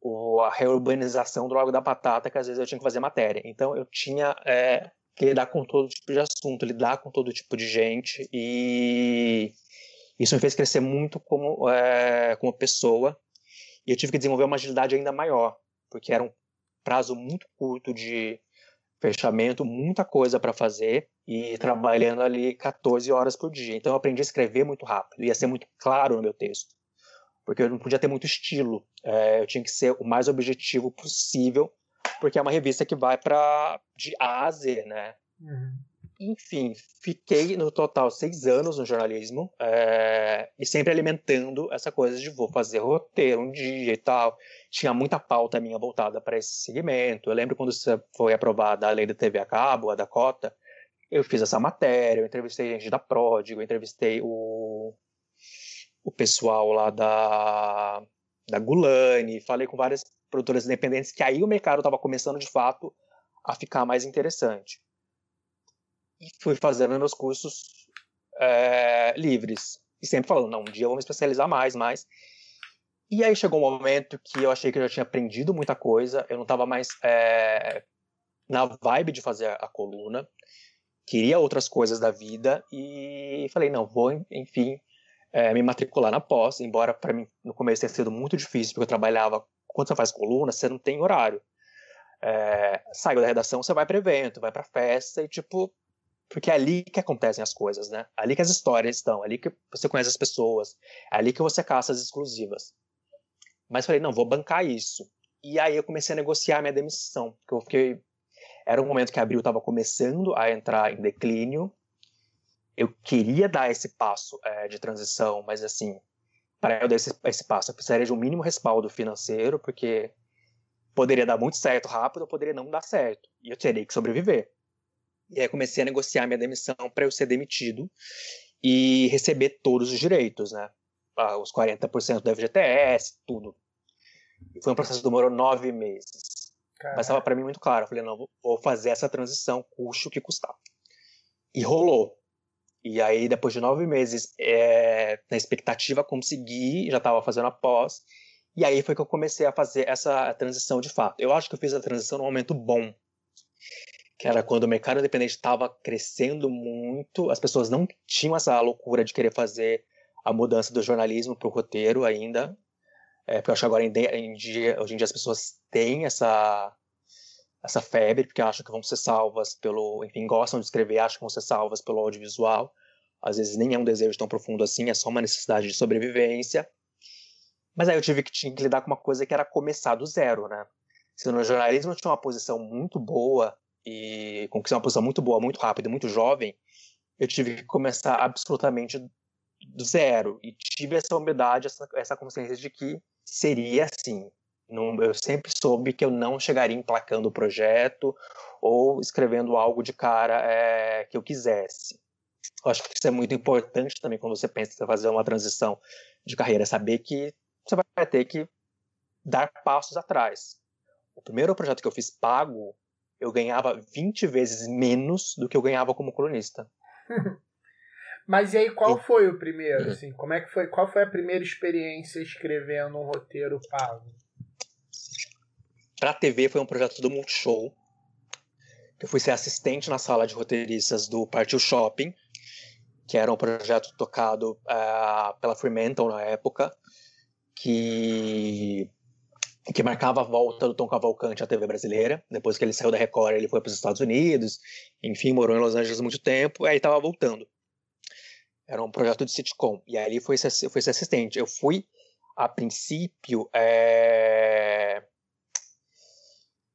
o, a reurbanização do Lago da Batata, que às vezes eu tinha que fazer matéria. Então eu tinha é, que lidar com todo tipo de assunto, lidar com todo tipo de gente, e isso me fez crescer muito como, é, como pessoa, e eu tive que desenvolver uma agilidade ainda maior, porque era um prazo muito curto de fechamento, muita coisa para fazer, e trabalhando ali 14 horas por dia. Então eu aprendi a escrever muito rápido, ia ser muito claro no meu texto porque eu não podia ter muito estilo. É, eu tinha que ser o mais objetivo possível, porque é uma revista que vai para de A a Z, né? Uhum. Enfim, fiquei no total seis anos no jornalismo é, e sempre alimentando essa coisa de vou fazer roteiro um dia e tal. Tinha muita pauta minha voltada para esse segmento. Eu lembro quando foi aprovada a lei da TV a cabo, a da cota, eu fiz essa matéria, eu entrevistei gente da Pródigo, eu entrevistei o o pessoal lá da, da Gulani, falei com várias produtoras independentes, que aí o mercado estava começando de fato a ficar mais interessante. E fui fazendo meus cursos é, livres. E sempre falando, não, um dia eu vou me especializar mais, mais. E aí chegou um momento que eu achei que eu já tinha aprendido muita coisa, eu não estava mais é, na vibe de fazer a coluna, queria outras coisas da vida e falei, não, vou, enfim, é, me matricular na pós, embora para mim no começo tenha sido muito difícil, porque eu trabalhava, quando você faz coluna, você não tem horário. É, da redação, você vai para evento, vai para festa e tipo, porque é ali que acontecem as coisas, né? É ali que as histórias estão, é ali que você conhece as pessoas, é ali que você caça as exclusivas. Mas falei, não, vou bancar isso. E aí eu comecei a negociar a minha demissão, porque eu fiquei era um momento que Abril estava começando a entrar em declínio eu queria dar esse passo é, de transição, mas assim, para eu dar esse, esse, passo, eu precisaria de um mínimo respaldo financeiro, porque poderia dar muito certo rápido ou poderia não dar certo, e eu teria que sobreviver. E aí comecei a negociar minha demissão para eu ser demitido e receber todos os direitos, né? Ah, os 40% do FGTS, tudo. E foi um processo que demorou nove meses. Caraca. Mas estava para mim muito claro. Eu falei, não, vou fazer essa transição, custe o que custar. E rolou. E aí, depois de nove meses, é, na expectativa, consegui, já estava fazendo a pós. E aí foi que eu comecei a fazer essa transição de fato. Eu acho que eu fiz a transição num momento bom. Que era quando o mercado independente estava crescendo muito, as pessoas não tinham essa loucura de querer fazer a mudança do jornalismo para o roteiro ainda. É, porque eu acho que agora em dia, hoje em dia as pessoas têm essa, essa febre, porque acham que vão ser salvas pelo. Enfim, gostam de escrever, acham que vão ser salvas pelo audiovisual. Às vezes nem é um desejo tão profundo assim, é só uma necessidade de sobrevivência. Mas aí eu tive que, tinha que lidar com uma coisa que era começar do zero, né? Se no jornalismo eu tinha uma posição muito boa e conquistar uma posição muito boa, muito rápida, muito jovem, eu tive que começar absolutamente do zero e tive essa humildade, essa, essa consciência de que seria assim. Não, eu sempre soube que eu não chegaria emplacando o projeto ou escrevendo algo de cara é, que eu quisesse. Eu acho que isso é muito importante também quando você pensa em fazer uma transição de carreira, saber que você vai ter que dar passos atrás. O primeiro projeto que eu fiz pago, eu ganhava 20 vezes menos do que eu ganhava como colunista. [LAUGHS] Mas e aí, qual foi o primeiro? Assim, como é que foi? Qual foi a primeira experiência escrevendo um roteiro pago? Para a TV foi um projeto do Multishow. Eu fui ser assistente na sala de roteiristas do Partiu Shopping, que era um projeto tocado uh, pela Fremantle na época, que que marcava a volta do Tom Cavalcante à TV brasileira. Depois que ele saiu da Record, ele foi para os Estados Unidos, enfim, morou em Los Angeles muito tempo, aí estava voltando. Era um projeto de sitcom. E aí foi foi ser assistente. Eu fui, a princípio, é...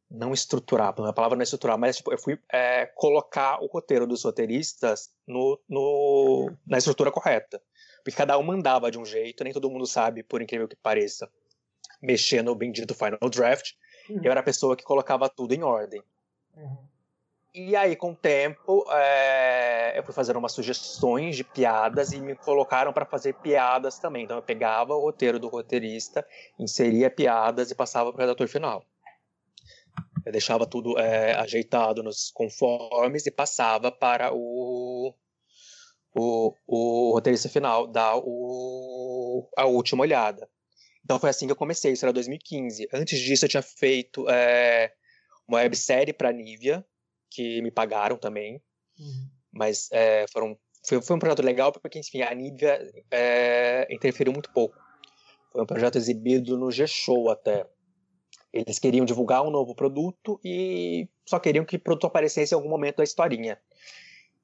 não estruturar, a palavra não é estruturar, mas tipo, eu fui é, colocar o roteiro dos roteiristas no, no, na estrutura correta. Porque cada um mandava de um jeito, nem todo mundo sabe, por incrível que pareça, mexer no bendito Final Draft. Uhum. Eu era a pessoa que colocava tudo em ordem. Uhum. E aí, com o tempo, é, eu fui fazendo umas sugestões de piadas e me colocaram para fazer piadas também. Então, eu pegava o roteiro do roteirista, inseria piadas e passava para o redator final. Eu deixava tudo é, ajeitado nos conformes e passava para o, o, o roteirista final dar o, a última olhada. Então, foi assim que eu comecei. Isso era 2015. Antes disso, eu tinha feito é, uma websérie para a Nivea que me pagaram também. Uhum. Mas é, foram, foi, foi um projeto legal porque, enfim, a Nivea é, interferiu muito pouco. Foi um projeto exibido no G-Show até. Eles queriam divulgar um novo produto e só queriam que o produto aparecesse em algum momento da historinha.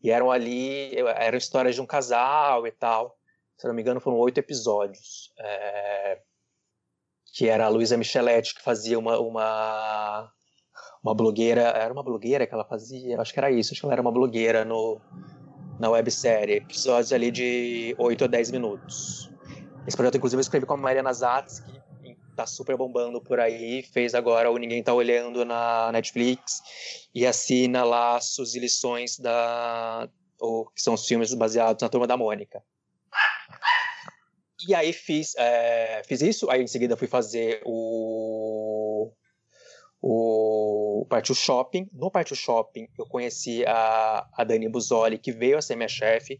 E eram ali, eram histórias de um casal e tal. Se não me engano, foram oito episódios. É, que era a Luísa Micheletti, que fazia uma, uma uma blogueira, era uma blogueira que ela fazia, acho que era isso, acho que ela era uma blogueira no, na websérie, episódios ali de 8 a 10 minutos. Esse projeto, inclusive, eu escrevi com a Mariana Zatz, que tá super bombando por aí, fez agora o Ninguém Tá Olhando na Netflix, e assina Laços e Lições da... Ou, que são os filmes baseados na Turma da Mônica. E aí fiz, é, fiz isso, aí em seguida fui fazer o o Partiu Shopping. No Partiu Shopping, eu conheci a, a Dani Buzoli, que veio a ser minha chefe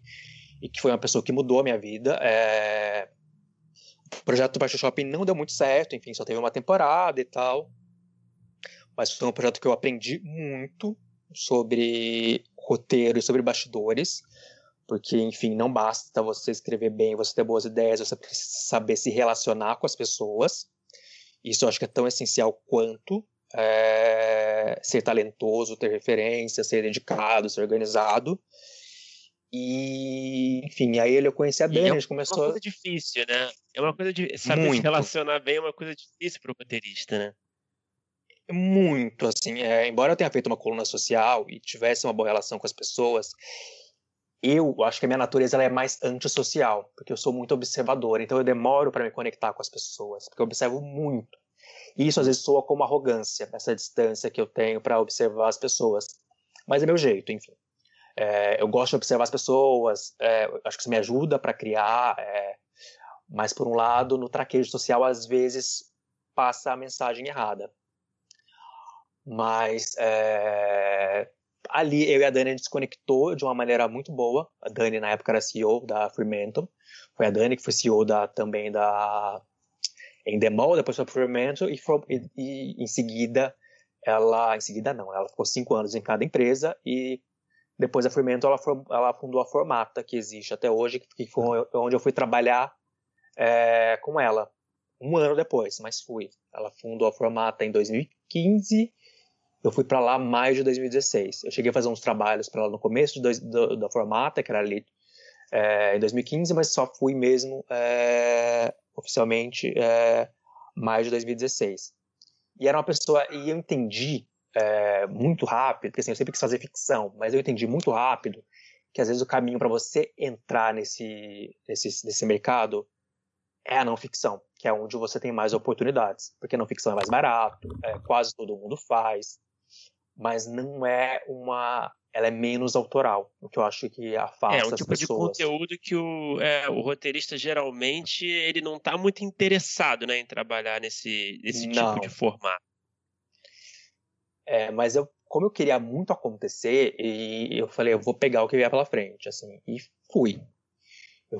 e que foi uma pessoa que mudou a minha vida. É... O projeto do Partiu Shopping não deu muito certo, enfim, só teve uma temporada e tal. Mas foi um projeto que eu aprendi muito sobre roteiro e sobre bastidores, porque, enfim, não basta você escrever bem, você ter boas ideias, você precisa saber se relacionar com as pessoas. Isso eu acho que é tão essencial quanto é, ser talentoso, ter referência, ser dedicado, ser organizado. E, enfim, aí ele eu conheci a Dani, é a gente começou... É uma coisa difícil, né? É uma coisa de saber Muito. se relacionar bem é uma coisa difícil para o roteirista, né? Muito, assim, é, embora eu tenha feito uma coluna social e tivesse uma boa relação com as pessoas, eu acho que a minha natureza ela é mais antissocial, porque eu sou muito observador, então eu demoro para me conectar com as pessoas, porque eu observo muito. E isso às vezes soa como arrogância, essa distância que eu tenho para observar as pessoas. Mas é meu jeito, enfim. É, eu gosto de observar as pessoas, é, acho que isso me ajuda para criar, é, mas por um lado, no traquejo social, às vezes passa a mensagem errada. Mas é, ali eu e a Dani a gente se conectou de uma maneira muito boa. A Dani na época era CEO da Fremantle, foi a Dani que foi CEO da, também da Endemol, depois foi para Fremantle e, foi, e, e em seguida ela, em seguida não, ela ficou cinco anos em cada empresa e depois da Fremantle ela, ela fundou a Formata, que existe até hoje, que foi onde eu fui trabalhar é, com ela. Um ano depois, mas fui. Ela fundou a Formata em 2015, eu fui para lá mais de 2016. Eu cheguei a fazer uns trabalhos para ela no começo dois, do, da Formata, que era ali é, em 2015, mas só fui mesmo é, oficialmente é, mais de 2016. E era uma pessoa, e eu entendi é, muito rápido, porque assim, eu sempre quis fazer ficção, mas eu entendi muito rápido que às vezes o caminho para você entrar nesse, nesse, nesse mercado é a não ficção, que é onde você tem mais oportunidades, porque a não ficção é mais barato, é, quase todo mundo faz, mas não é uma ela é menos autoral, o que eu acho que afasta é, um tipo de conteúdo que o, é, o roteirista geralmente ele não está muito interessado né, em trabalhar nesse, nesse tipo de formato. É, mas eu, como eu queria muito acontecer, e eu falei, eu vou pegar o que vier pela frente, assim, e fui. Eu,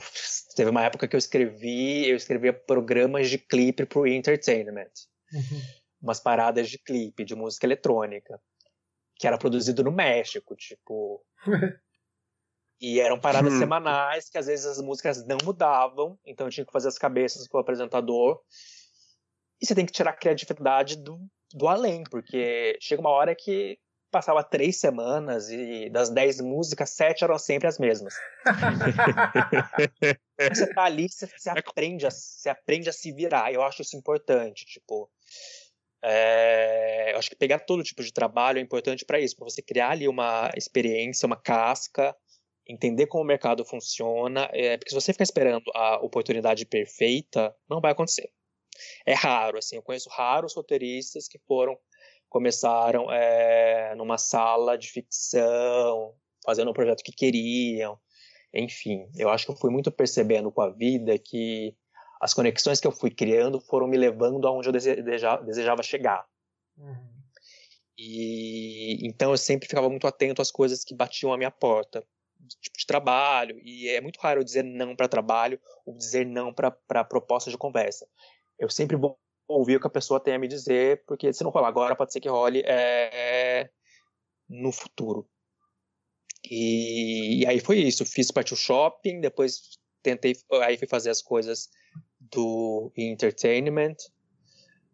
teve uma época que eu escrevi, eu escrevia programas de clipe pro entertainment. Uhum. Umas paradas de clipe, de música eletrônica, que era produzido no México, tipo. [LAUGHS] e eram paradas hum. semanais que às vezes as músicas não mudavam, então eu tinha que fazer as cabeças pro apresentador. E você tem que tirar a criatividade do, do além, porque chega uma hora que passava três semanas e das dez músicas, sete eram sempre as mesmas. [LAUGHS] você tá ali, você, você, aprende a, você aprende a se virar. Eu acho isso importante, tipo. É, eu acho que pegar todo tipo de trabalho é importante para isso, para você criar ali uma experiência, uma casca, entender como o mercado funciona, é, porque se você ficar esperando a oportunidade perfeita, não vai acontecer. É raro, assim, eu conheço raros roteiristas que foram, começaram é, numa sala de ficção, fazendo o projeto que queriam, enfim, eu acho que eu fui muito percebendo com a vida que as conexões que eu fui criando foram me levando aonde eu desejava, desejava chegar. Uhum. E então eu sempre ficava muito atento às coisas que batiam à minha porta, tipo de trabalho, e é muito raro eu dizer não para trabalho ou dizer não para proposta de conversa eu sempre vou ouvir o que a pessoa tem a me dizer, porque se não rolar agora, pode ser que role é, no futuro. E, e, aí foi isso. Fiz parte do shopping, depois tentei, aí fui fazer as coisas do entertainment.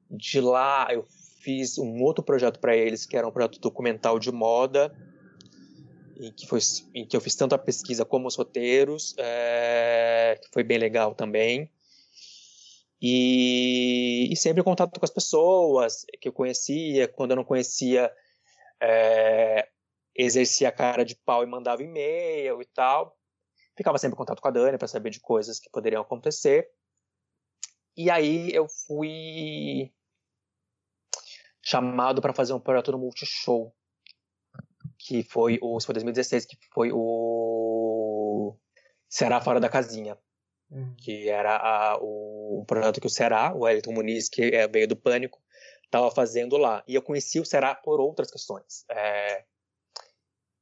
De lá eu fiz um outro projeto para eles, que era um projeto documental de moda, em que, foi, em que eu fiz tanto a pesquisa como os roteiros, é, que foi bem legal também. E, e sempre em contato com as pessoas que eu conhecia, quando eu não conhecia, é, exercia a cara de pau e mandava e-mail e tal. Ficava sempre em contato com a Dani para saber de coisas que poderiam acontecer. E aí eu fui chamado para fazer um projeto no Multishow, que foi o, foi 2016, que foi o Será Fora da Casinha. Uhum. Que era a, o, um projeto que o Será, o Wellington Muniz, que é, veio do Pânico, estava fazendo lá. E eu conheci o Será por outras questões. É,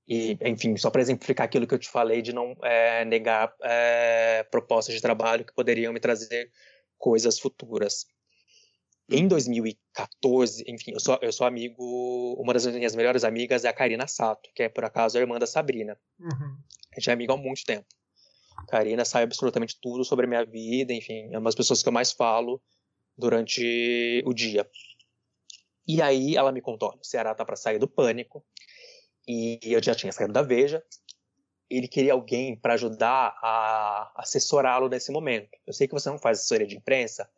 e, enfim, só para exemplificar aquilo que eu te falei de não é, negar é, propostas de trabalho que poderiam me trazer coisas futuras. Em 2014, enfim, eu sou, eu sou amigo, uma das minhas melhores amigas é a Karina Sato, que é por acaso a irmã da Sabrina. Uhum. A gente é amigo há muito tempo. Karina sabe absolutamente tudo sobre a minha vida, enfim, é uma das pessoas que eu mais falo durante o dia. E aí ela me contou: o Ceará tá para sair do pânico, e eu já tinha saído da Veja. Ele queria alguém para ajudar a assessorá-lo nesse momento. Eu sei que você não faz assessoria de imprensa,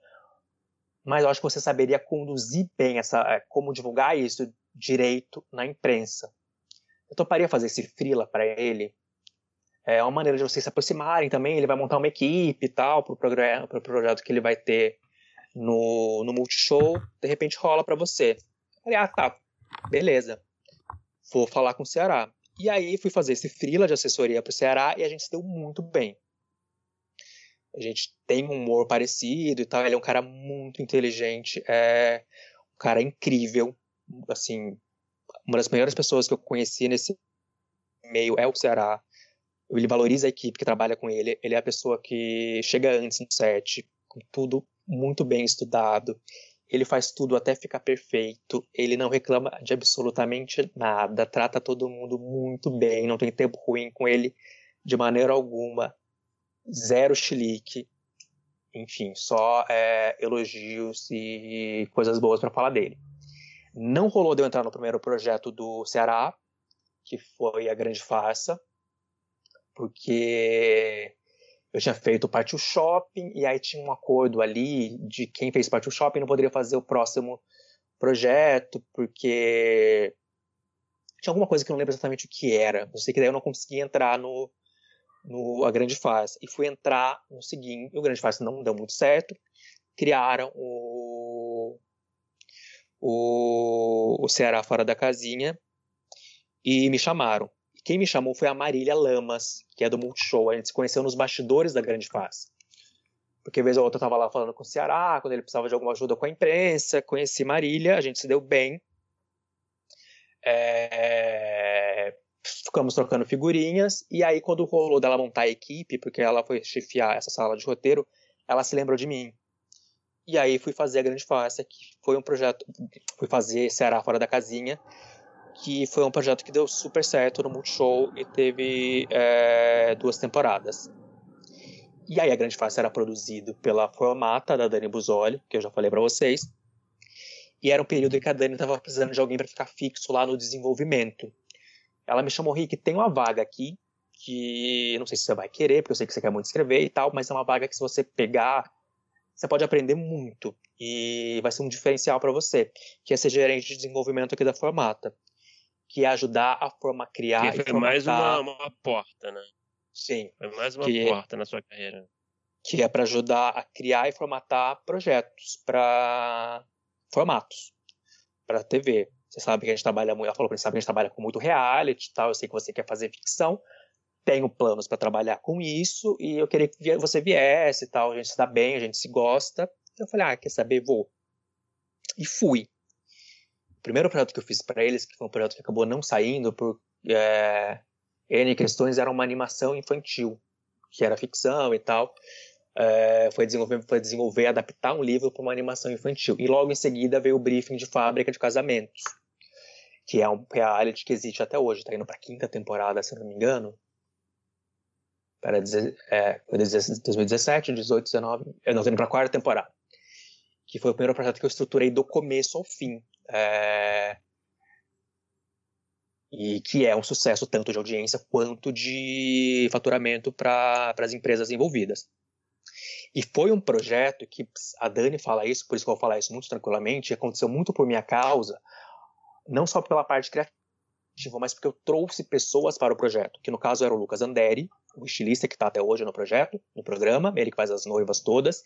mas eu acho que você saberia conduzir bem essa, é, como divulgar isso direito na imprensa. Eu toparia fazer esse frila para ele é uma maneira de vocês se aproximarem também. Ele vai montar uma equipe e tal para o pro projeto que ele vai ter no, no Multishow. De repente rola para você. Falei, ah, tá, beleza. vou falar com o Ceará. E aí fui fazer esse freela de assessoria para o Ceará e a gente se deu muito bem. A gente tem um humor parecido e tal. Ele é um cara muito inteligente, é um cara incrível. Assim, uma das melhores pessoas que eu conheci nesse meio é o Ceará. Ele valoriza a equipe que trabalha com ele. Ele é a pessoa que chega antes no set, com tudo muito bem estudado. Ele faz tudo até ficar perfeito. Ele não reclama de absolutamente nada. Trata todo mundo muito bem. Não tem tempo ruim com ele de maneira alguma. Zero chilique. Enfim, só é, elogios e coisas boas para falar dele. Não rolou de eu entrar no primeiro projeto do Ceará, que foi a Grande Farsa, porque eu tinha feito parte do shopping e aí tinha um acordo ali de quem fez parte do shopping não poderia fazer o próximo projeto porque tinha alguma coisa que eu não lembro exatamente o que era. Eu sei que daí eu não conseguia entrar no, no a Grande Farsa e fui entrar no seguinte, o Grande Farsa não deu muito certo. Criaram o o, o Ceará fora da casinha e me chamaram. Quem me chamou foi a Marília Lamas, que é do Multishow. A gente se conheceu nos bastidores da Grande Face. Porque vez ou outra eu tava lá falando com o Ceará, quando ele precisava de alguma ajuda com a imprensa, conheci Marília, a gente se deu bem. É... Ficamos trocando figurinhas, e aí quando rolou dela montar a equipe, porque ela foi chefiar essa sala de roteiro, ela se lembrou de mim. E aí fui fazer a Grande Face, que foi um projeto, fui fazer Ceará Fora da Casinha, que foi um projeto que deu super certo no Multishow e teve é, duas temporadas. E aí a Grande Face era produzido pela Formata da Dani Buzoli, que eu já falei para vocês. E era um período em que a Dani estava precisando de alguém para ficar fixo lá no desenvolvimento. Ela me chamou, Rick, tem uma vaga aqui que não sei se você vai querer, porque eu sei que você quer muito escrever e tal, mas é uma vaga que se você pegar, você pode aprender muito e vai ser um diferencial para você, que é ser gerente de desenvolvimento aqui da Formata que é ajudar a forma criar que foi mais uma, uma, porta, né? Sim. Foi mais uma que, porta na sua carreira. Que é para ajudar a criar e formatar projetos para formatos para TV. Você sabe que a gente trabalha muito, ela falou que sabe que a gente trabalha com muito reality e tal, eu sei que você quer fazer ficção, tenho planos para trabalhar com isso e eu queria que você viesse e tal, a gente está bem, a gente se gosta. Eu falei, ah, quer saber, vou. E fui. Primeiro projeto que eu fiz para eles, que foi um projeto que acabou não saindo por é, N questões, era uma animação infantil, que era ficção e tal. É, foi desenvolver, foi desenvolver, adaptar um livro para uma animação infantil. E logo em seguida veio o briefing de fábrica de casamentos, que é um reality que existe até hoje, está indo para a quinta temporada, se não me engano. Para é, 2017, 18, 19, eu não estou indo para a quarta temporada. Que foi o primeiro projeto que eu estruturei do começo ao fim. É... E que é um sucesso tanto de audiência quanto de faturamento para as empresas envolvidas. E foi um projeto que a Dani fala isso, por isso que eu vou falar isso muito tranquilamente, aconteceu muito por minha causa, não só pela parte criativa, mas porque eu trouxe pessoas para o projeto, que no caso era o Lucas Anderi, o estilista que está até hoje no projeto, no programa, ele que faz as noivas todas,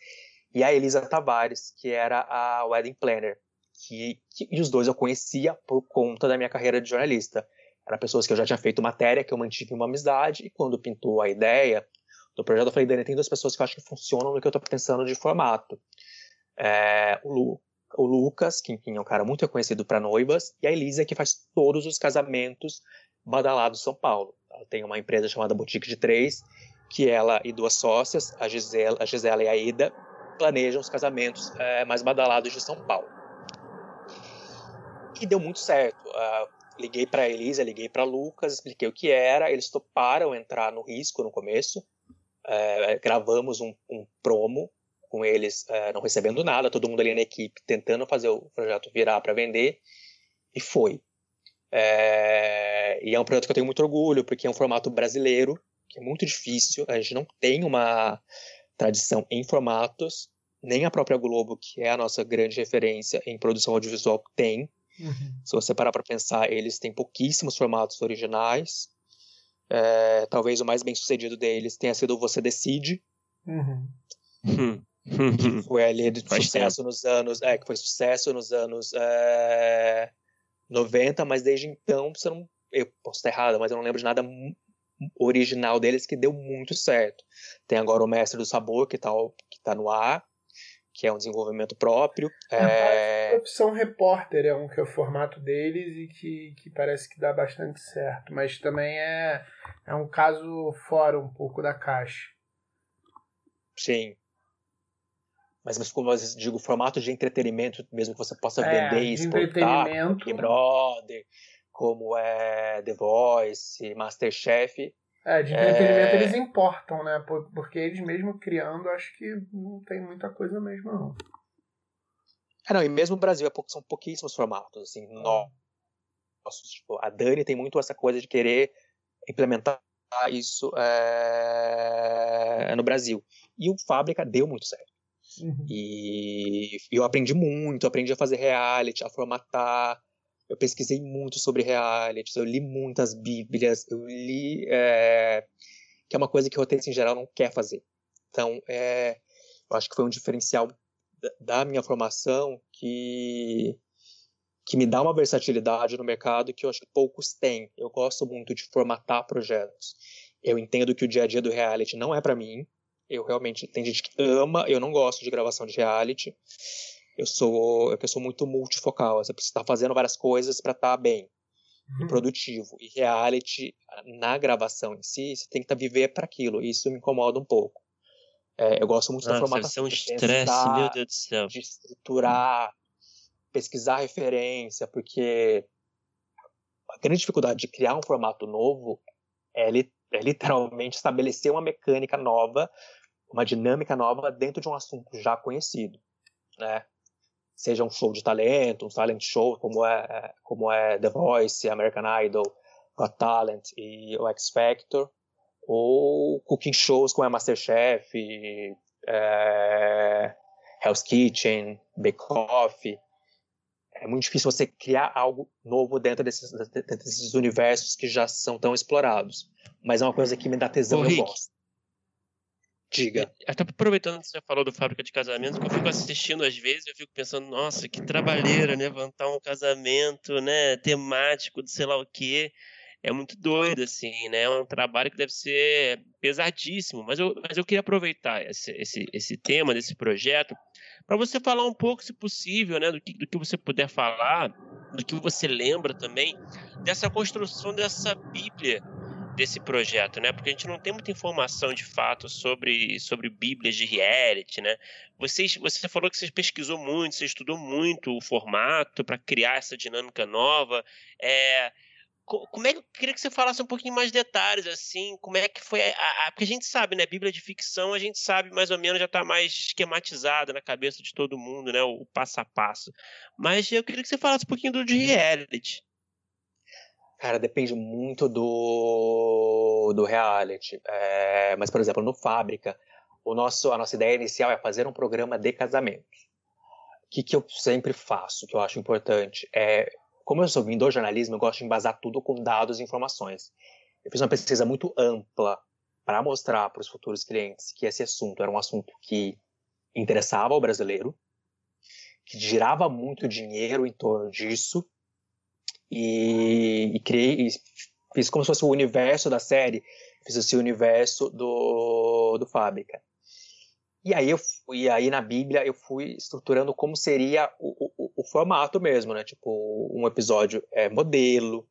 e a Elisa Tavares, que era a wedding planner que, que, e os dois eu conhecia por conta da minha carreira de jornalista. Eram pessoas que eu já tinha feito matéria, que eu mantive uma amizade, e quando pintou a ideia do projeto, eu falei, Dani, tem duas pessoas que eu acho que funcionam no que eu estou pensando de formato. É, o, Lu, o, Lucas, que é um cara muito reconhecido para noivas, e a Elisa, que faz todos os casamentos badalados São Paulo. Ela tem uma empresa chamada Boutique de Três, que ela e duas sócias, a Gisela, a Gisela e a Ida, planejam os casamentos é, mais badalados de São Paulo. E deu muito certo. Uh, liguei para Elisa, liguei para Lucas, expliquei o que era. Eles toparam entrar no risco no começo. Uh, gravamos um, um, promo com eles, uh, não recebendo nada, todo mundo ali na equipe tentando fazer o projeto virar para vender. E foi. É, e é um projeto que eu tenho muito orgulho, porque é um formato brasileiro, que é muito difícil. A gente não tem uma tradição em formatos, nem a própria Globo, que é a nossa grande referência em produção audiovisual, tem. Uhum. Se você parar para pensar, eles têm pouquíssimos formatos originais. É, talvez o mais bem sucedido deles tenha sido Você Decide. Uhum. que foi ali de [LAUGHS] sucesso nos anos. É, que foi sucesso nos anos é, 90, mas desde então você não eu posso estar errado, mas eu não lembro de nada original deles que deu muito certo. Tem agora o Mestre do Sabor, que está que tá no ar, que é um desenvolvimento próprio. É, é... A opção repórter é um que é o formato deles e que, que parece que dá bastante certo, mas também é, é um caso fora um pouco da caixa. Sim. Mas, mas como eu digo, formato de entretenimento, mesmo que você possa é, vender e exportar, Big Brother, como é The Voice, Masterchef. É, de entretenimento é... eles importam, né? Porque eles mesmo criando, acho que não tem muita coisa mesmo, não. É, não, e mesmo no Brasil é são pouquíssimos formatos, assim, nossos. Tipo, a Dani tem muito essa coisa de querer implementar isso é, no Brasil. E o Fábrica deu muito certo. Uhum. E eu aprendi muito, aprendi a fazer reality, a formatar, eu pesquisei muito sobre realities, eu li muitas bíblias, eu li. É, que é uma coisa que o roteirista em geral não quer fazer. Então, é, eu acho que foi um diferencial da minha formação que, que me dá uma versatilidade no mercado que eu acho que poucos têm. Eu gosto muito de formatar projetos. Eu entendo que o dia a dia do reality não é para mim. Eu realmente tem gente que ama, eu não gosto de gravação de reality eu sou eu sou muito multifocal. Você precisa estar fazendo várias coisas para estar bem uhum. e produtivo. E reality, na gravação em si, você tem que estar viver para aquilo. E isso me incomoda um pouco. É, eu gosto muito Nossa, da formatação. um estresse, meu Deus do céu. De estruturar, pesquisar referência, porque a grande dificuldade de criar um formato novo é, é literalmente estabelecer uma mecânica nova, uma dinâmica nova dentro de um assunto já conhecido, né? Seja um show de talento, um talent show, como é, como é The Voice, American Idol, Got Talent e o X Factor, ou cooking shows como é Masterchef, é, Hell's Kitchen, Bake Off. É muito difícil você criar algo novo dentro desses, desses universos que já são tão explorados. Mas é uma coisa que me dá tesão e eu gosto. Diga. Até aproveitando que você falou do Fábrica de Casamentos, que eu fico assistindo às vezes, eu fico pensando, nossa, que trabalheira, né? Levantar um casamento, né? Temático de sei lá o quê. É muito doido, assim, né? É um trabalho que deve ser pesadíssimo. Mas eu, mas eu queria aproveitar esse, esse, esse tema desse projeto para você falar um pouco, se possível, né? Do que, do que você puder falar, do que você lembra também, dessa construção dessa Bíblia desse projeto, né? Porque a gente não tem muita informação de fato sobre, sobre bíblias de reality, né? Vocês, você falou que você pesquisou muito, você estudou muito o formato para criar essa dinâmica nova. É, como é que eu queria que você falasse um pouquinho mais detalhes, assim, como é que foi a, a, porque a gente sabe, né, Bíblia de ficção, a gente sabe mais ou menos já está mais esquematizada na cabeça de todo mundo, né, o, o, passo a passo. Mas eu queria que você falasse um pouquinho do de reality. Cara, depende muito do, do reality. É, mas, por exemplo, no Fábrica, o nosso, a nossa ideia inicial é fazer um programa de casamento. O que, que eu sempre faço, que eu acho importante, é, como eu sou vindo do jornalismo, eu gosto de embasar tudo com dados e informações. Eu fiz uma pesquisa muito ampla para mostrar para os futuros clientes que esse assunto era um assunto que interessava ao brasileiro, que girava muito dinheiro em torno disso, e, e criei, e fiz como se fosse o universo da série, fiz esse universo do, do Fábrica. E aí, eu, e aí na Bíblia eu fui estruturando como seria o, o, o formato mesmo, né? Tipo, um episódio é modelo,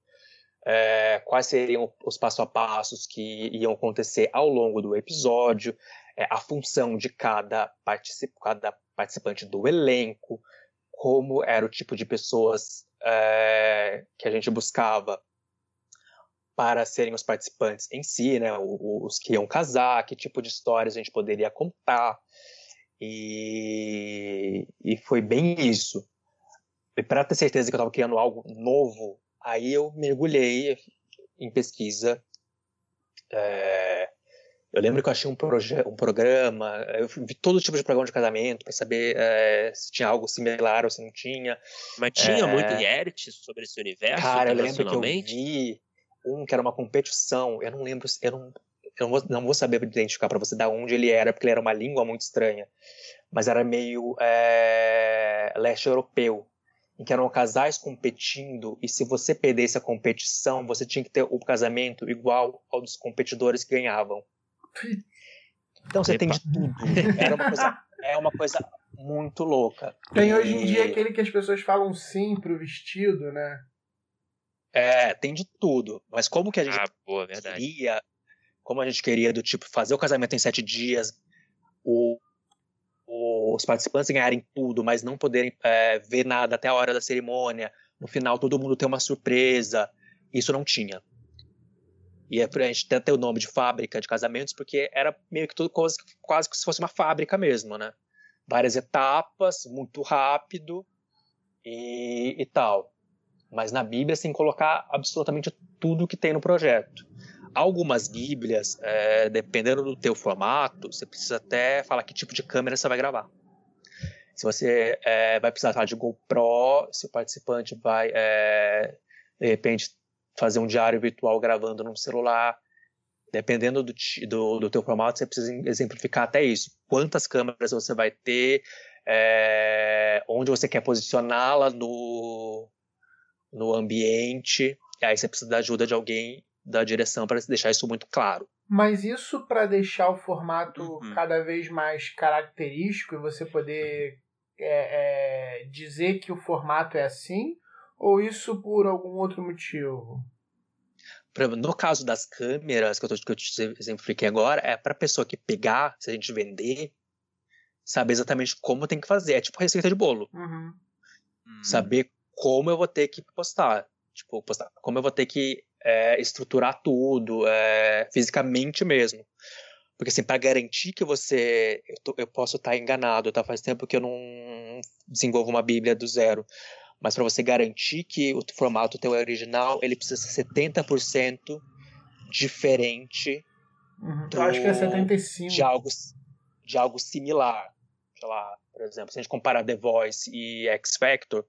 é, quais seriam os passo a passos que iam acontecer ao longo do episódio, é, a função de cada, particip, cada participante do elenco, como era o tipo de pessoas é, que a gente buscava para serem os participantes em si, né, os que iam casar, que tipo de histórias a gente poderia contar. E, e foi bem isso. E para ter certeza que eu estava criando algo novo, aí eu mergulhei em pesquisa. É, eu lembro que eu achei um, um programa, eu vi todo tipo de programa de casamento para saber é, se tinha algo similar ou se não tinha. Mas tinha é... muito reality sobre esse universo? Cara, eu lembro que eu vi um que era uma competição, eu não lembro, eu não, eu não, vou, não vou saber identificar para você da onde ele era, porque ele era uma língua muito estranha, mas era meio é, leste europeu. em que eram casais competindo, e se você perdesse a competição, você tinha que ter o casamento igual ao dos competidores que ganhavam. Então você Epa. tem de tudo. Era uma coisa, é uma coisa muito louca. Tem e... hoje em dia aquele que as pessoas falam sim pro vestido, né? É, tem de tudo. Mas como que a gente ah, boa, queria, como a gente queria do tipo fazer o casamento em sete dias, o, o, os participantes ganharem tudo, mas não poderem é, ver nada até a hora da cerimônia. No final todo mundo tem uma surpresa. Isso não tinha. E é pra gente até ter o nome de fábrica de casamentos, porque era meio que tudo quase, quase que se fosse uma fábrica mesmo, né? Várias etapas, muito rápido e, e tal. Mas na Bíblia, sem colocar absolutamente tudo que tem no projeto. Algumas Bíblias, é, dependendo do teu formato, você precisa até falar que tipo de câmera você vai gravar. Se você é, vai precisar falar de GoPro, se o participante vai, é, de repente, fazer um diário virtual gravando num celular, dependendo do, do, do teu formato, você precisa exemplificar até isso. Quantas câmeras você vai ter, é, onde você quer posicioná-la no, no ambiente, e aí você precisa da ajuda de alguém da direção para deixar isso muito claro. Mas isso para deixar o formato uhum. cada vez mais característico e você poder é, é, dizer que o formato é assim? Ou isso por algum outro motivo? No caso das câmeras que eu, tô, que eu te exemplifiquei agora, é para a pessoa que pegar, se a gente vender, saber exatamente como tem que fazer. É tipo receita de bolo. Uhum. Saber como eu vou ter que postar. Tipo, postar, como eu vou ter que é, estruturar tudo, é, fisicamente mesmo. Porque, assim, para garantir que você. Eu, tô, eu posso estar enganado, tá? Faz tempo que eu não desenvolvo uma Bíblia do zero. Mas para você garantir que o formato teu é original, ele precisa ser 70% diferente. Uhum. Do, eu acho que é 75. De algo, de algo similar. Sei lá, por exemplo, se a gente comparar The Voice e X Factor,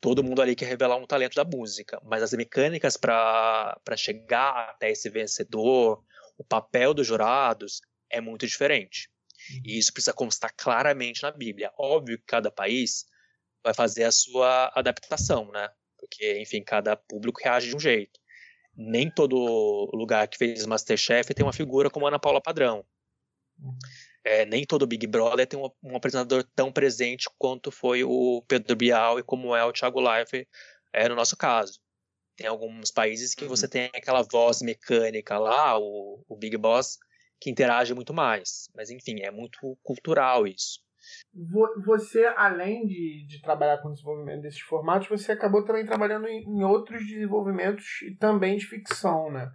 todo mundo ali quer revelar um talento da música, mas as mecânicas para chegar até esse vencedor, o papel dos jurados é muito diferente. Uhum. E isso precisa constar claramente na Bíblia. Óbvio que cada país vai fazer a sua adaptação, né? Porque, enfim, cada público reage de um jeito. Nem todo lugar que fez Masterchef tem uma figura como Ana Paula Padrão. É, nem todo Big Brother tem um, um, apresentador tão presente quanto foi o Pedro Bial e como é o Thiago Life é, no nosso caso. Tem alguns países que uhum. você tem aquela voz mecânica lá, o, o Big Boss, que interage muito mais. Mas enfim, é muito cultural isso. Você, além de, de trabalhar com o desenvolvimento desses formatos, você acabou também trabalhando em, em outros desenvolvimentos e também de ficção, né?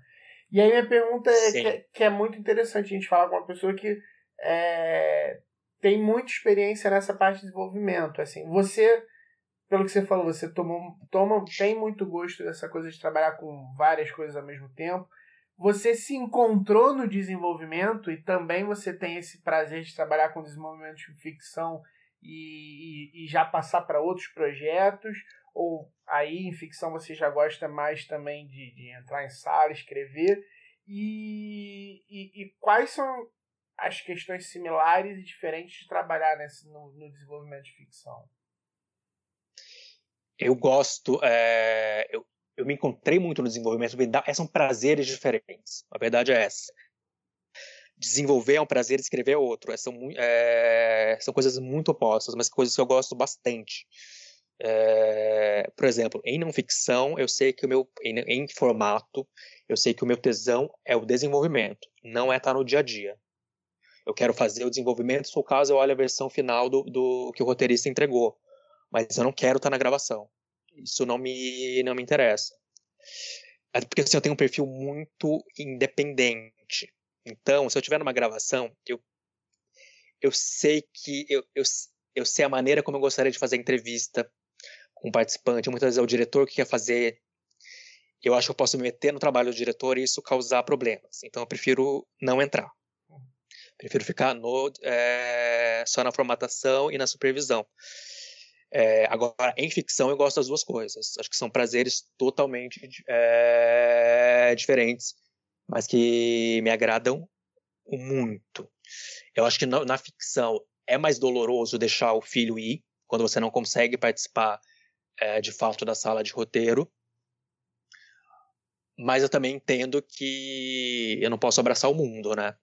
E aí minha pergunta é que, é que, é muito interessante a gente falar com uma pessoa que é, tem muita experiência nessa parte de desenvolvimento. Assim, você, pelo que você falou, você toma, tem muito gosto dessa coisa de trabalhar com várias coisas ao mesmo tempo. Você se encontrou no desenvolvimento e também você tem esse prazer de trabalhar com desenvolvimento de ficção e, e, e já passar para outros projetos? Ou aí em ficção você já gosta mais também de, de entrar em sala, escrever? E, e, e, quais são as questões similares e diferentes de trabalhar nesse, no, no desenvolvimento de ficção? Eu gosto, é, eu, eu me encontrei muito no desenvolvimento, são prazeres diferentes, a verdade é essa. Desenvolver é um prazer, escrever é outro. São, é, são coisas muito opostas, mas coisas que eu gosto bastante. É, por exemplo, em não ficção, eu sei que o meu em, em, formato, eu sei que o meu tesão é o desenvolvimento, não é estar no dia a dia eu quero fazer o desenvolvimento, se o caso eu olho a versão final do, do que o roteirista entregou. Mas eu não quero estar na gravação. Isso não me, não me interessa. É porque assim, eu tenho um perfil muito independente. Então, se eu estiver numa gravação, eu, eu sei que eu, eu, eu sei a maneira como eu gostaria de fazer a entrevista com o participante. Muitas vezes é o diretor que quer fazer. Eu acho que eu posso me meter no trabalho do diretor e isso causar problemas. Então, eu prefiro não entrar. Prefiro ficar no, é, só na formatação e na supervisão. É, agora, em ficção, eu gosto das duas coisas. Acho que são prazeres totalmente é, diferentes, mas que me agradam muito. Eu acho que na, na, ficção é mais doloroso deixar o filho ir, quando você não consegue participar é, de fato da sala de roteiro. Mas eu também entendo que eu não posso abraçar o mundo, né?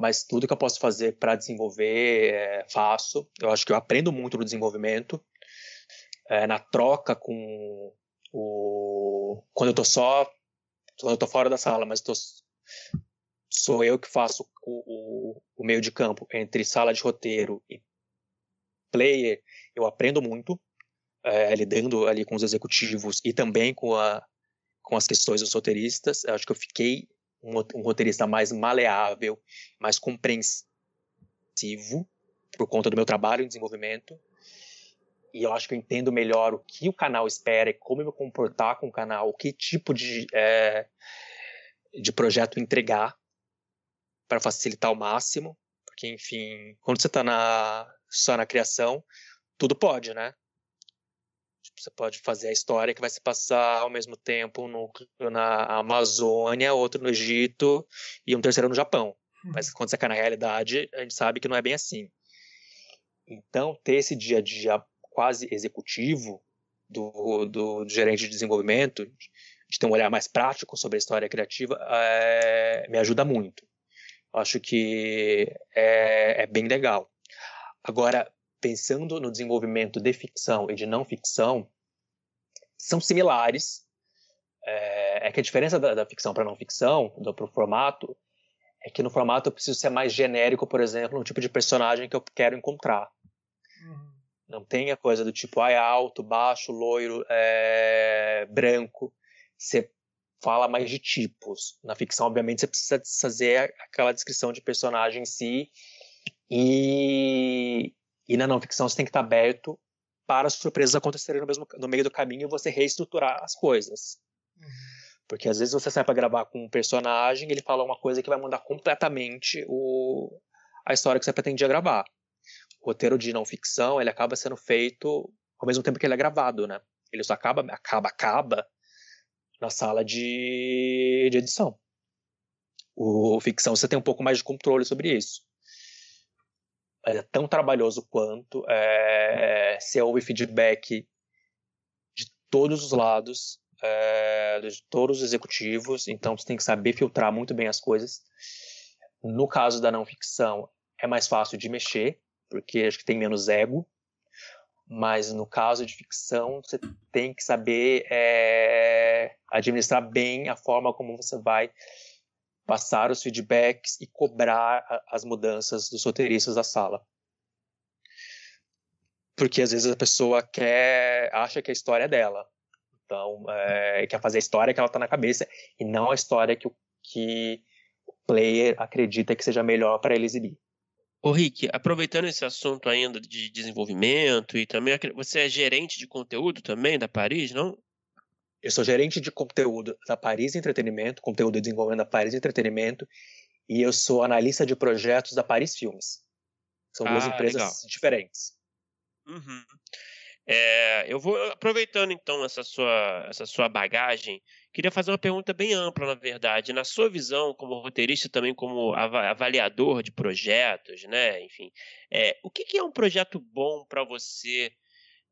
Mas tudo que eu posso fazer para desenvolver, é, faço. Eu acho que eu aprendo muito no desenvolvimento, é, na troca com o. Quando eu tô só. Quando eu tô fora da sala, mas tô, sou eu que faço o, o, o meio de campo entre sala de roteiro e player, eu aprendo muito é, lidando ali com os executivos e também com, a, com as questões dos roteiristas. Eu acho que eu fiquei um, um roteirista mais maleável, mais compreensivo por conta do meu trabalho em desenvolvimento. E eu acho que eu entendo melhor o que o canal espera como eu me comportar com o canal, que tipo de, é, de projeto entregar para facilitar ao máximo. Porque, enfim, quando você está na, só na criação, tudo pode, né? Tipo, você pode fazer a história que vai se passar ao mesmo tempo um núcleo na Amazônia, outro no Egito e um terceiro no Japão. Uhum. Mas quando você cai na realidade, a gente sabe que não é bem assim. Então, ter esse dia a dia quase executivo do, do, do gerente de desenvolvimento, de ter um olhar mais prático sobre a história criativa, é, me ajuda muito. Acho que é, é bem legal. Agora, pensando no desenvolvimento de ficção e de não ficção, são similares. É, é que a diferença da, da ficção para não ficção, para o formato, é que no formato eu preciso ser mais genérico, por exemplo, no tipo de personagem que eu quero encontrar. Uhum. Não tem a coisa do tipo, ah, é alto, baixo, loiro, é, branco. Você fala mais de tipos. Na ficção, obviamente, você precisa fazer aquela descrição de personagem em si e, e na não ficção você tem que estar aberto para as surpresas acontecerem no, mesmo, no meio do caminho e você reestruturar as coisas. Uhum. Porque às vezes você sai para gravar com um personagem ele fala uma coisa que vai mudar completamente o, a história que você pretendia gravar. O roteiro de não ficção ele acaba sendo feito ao mesmo tempo que ele é gravado, né? Ele só acaba, acaba, acaba na sala de, de edição. O ficção você tem um pouco mais de controle sobre isso é tão trabalhoso quanto. É, você ouve feedback de todos os lados, é, de todos os executivos, então você tem que saber filtrar muito bem as coisas. No caso da não ficção, é mais fácil de mexer, porque acho que tem menos ego. Mas no caso de ficção, você tem que saber é, administrar bem a forma como você vai passar os feedbacks e cobrar as mudanças dos roteiristas da sala. Porque às vezes a pessoa quer, acha que a história é dela. Então, é, quer fazer a história que ela está na cabeça e não a história que o, que o player acredita que seja melhor para ele exibir. Ô Rick, aproveitando esse assunto ainda de desenvolvimento e também você é gerente de conteúdo também da Paris, não? Eu sou gerente de conteúdo da Paris Entretenimento, conteúdo de desenvolvimento da Paris Entretenimento, e eu sou analista de projetos da Paris Filmes. São duas ah, empresas legal. diferentes. Uhum. É, eu vou aproveitando então essa sua, essa sua bagagem, queria fazer uma pergunta bem ampla, na verdade. Na sua visão, como roteirista e também como avaliador de projetos, né? Enfim, é, o que, que é um projeto bom para você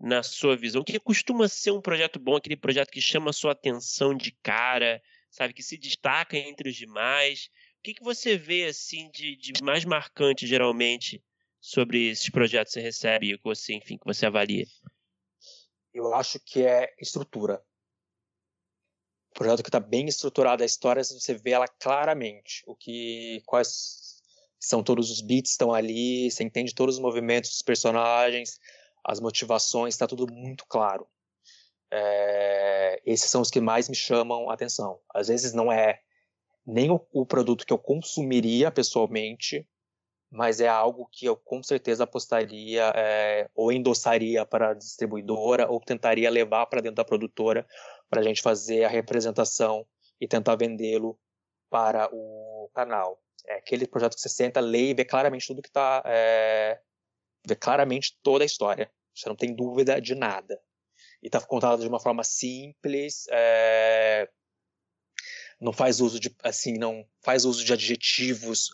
na sua visão? O que costuma ser um projeto bom, aquele projeto que chama a sua atenção de cara, sabe, que se destaca entre os demais? O que, que você vê assim de, de mais marcante geralmente sobre esses projetos que você recebe que você, enfim, que você avalia? Eu acho que é estrutura. O projeto que está bem estruturado, a história você vê ela claramente, o que quais são todos os beats estão ali, você entende todos os movimentos dos personagens, as motivações, está tudo muito claro. É, esses são os que mais me chamam a atenção. Às vezes não é nem o, o, produto que eu consumiria pessoalmente, mas é algo que eu com certeza apostaria é, ou endossaria para a distribuidora ou tentaria levar para dentro da produtora para a gente fazer a representação e tentar vendê-lo para o canal. É aquele projeto que você senta, lê e vê claramente tudo que está é, vê claramente toda a história. Você não tem dúvida de nada. E está contado de uma forma simples, é... não faz uso de assim, não faz uso de adjetivos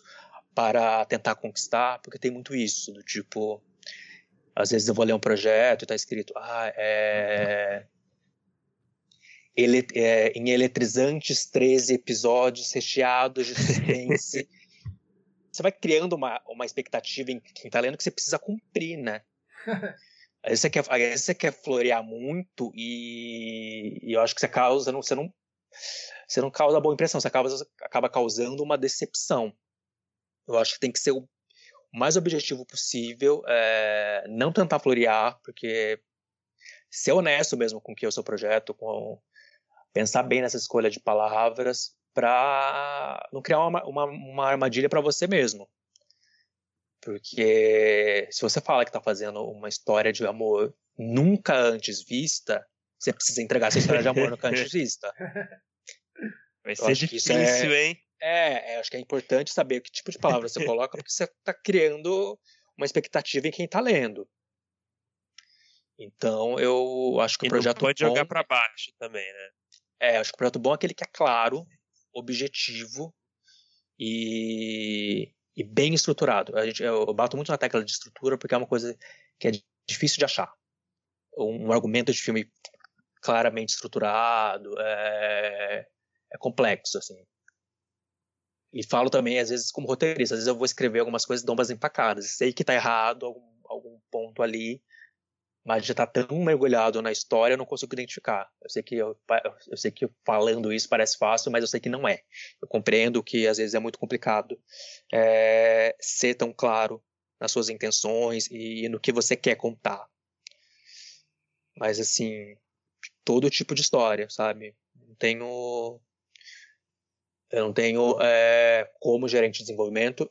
para tentar conquistar, porque tem muito isso, do tipo Às vezes eu vou ler um projeto e tá escrito, ah, é... Ele, é, em eletrizantes 13 episódios recheados de suspense. [LAUGHS] você vai criando uma, uma expectativa em quem tá lendo que você precisa cumprir, né? [LAUGHS] Às vezes você quer, às vezes você quer florear muito e, e eu acho que você causa, não, você não você não causa boa impressão, você acaba, acaba causando uma decepção. Eu acho que tem que ser o mais objetivo possível, é, não tentar florear, porque ser honesto mesmo com o que é o seu projeto, com pensar bem nessa escolha de palavras, para não criar uma, uma, uma armadilha para você mesmo. Porque se você fala que está fazendo uma história de amor nunca antes vista, você precisa entregar essa história de amor nunca antes vista. Vai ser difícil, é, hein? É, é, acho que é importante saber que tipo de palavra você coloca, porque você está criando uma expectativa em quem está lendo. Então, eu acho que e o projeto pode bom, jogar para baixo também, né? É, acho que o projeto bom é aquele que é claro, objetivo e, e bem estruturado. A gente, eu bato muito na tecla de estrutura porque é uma coisa que é difícil de achar. Um, um argumento de filme claramente estruturado é, é complexo, assim. E falo também, às vezes, como roteirista, às vezes eu vou escrever algumas coisas e dou umas empacadas. Sei que tá errado algum, algum ponto ali, mas já tá tão mergulhado na história, eu não consigo identificar. Eu sei que eu, eu sei que falando isso parece fácil, mas eu sei que não é. Eu compreendo que às vezes é muito complicado é, ser tão claro nas suas intenções e no que você quer contar. Mas assim, todo tipo de história, sabe? Não tenho eu não tenho, é, como gerente de desenvolvimento,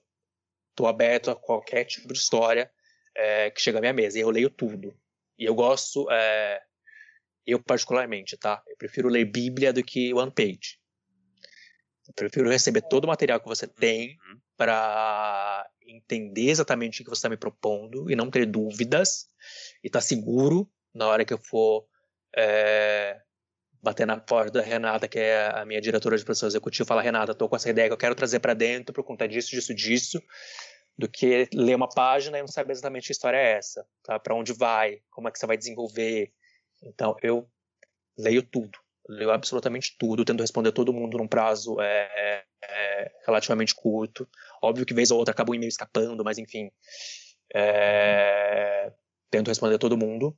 estou aberto a qualquer tipo de história é, que chega à minha mesa. E eu leio tudo. E eu gosto, é, eu particularmente, tá? Eu prefiro ler Bíblia do que One Page. Eu prefiro receber todo o material que você tem uhum. para entender exatamente o que você está me propondo e não ter dúvidas e estar tá seguro na hora que eu for é, bater na porta da Renata, que é a minha diretora de produção executiva, falar, Renata, tô com essa ideia que eu quero trazer para dentro por conta disso, disso, disso, do que ler uma página e não saber exatamente que história é essa, tá? Para onde vai, como é que você vai desenvolver. Então, eu leio tudo, leio absolutamente tudo, tento responder todo mundo num prazo é, é, é relativamente curto. Óbvio que vez ou outra acaba um e-mail escapando, mas enfim, é, tento responder todo mundo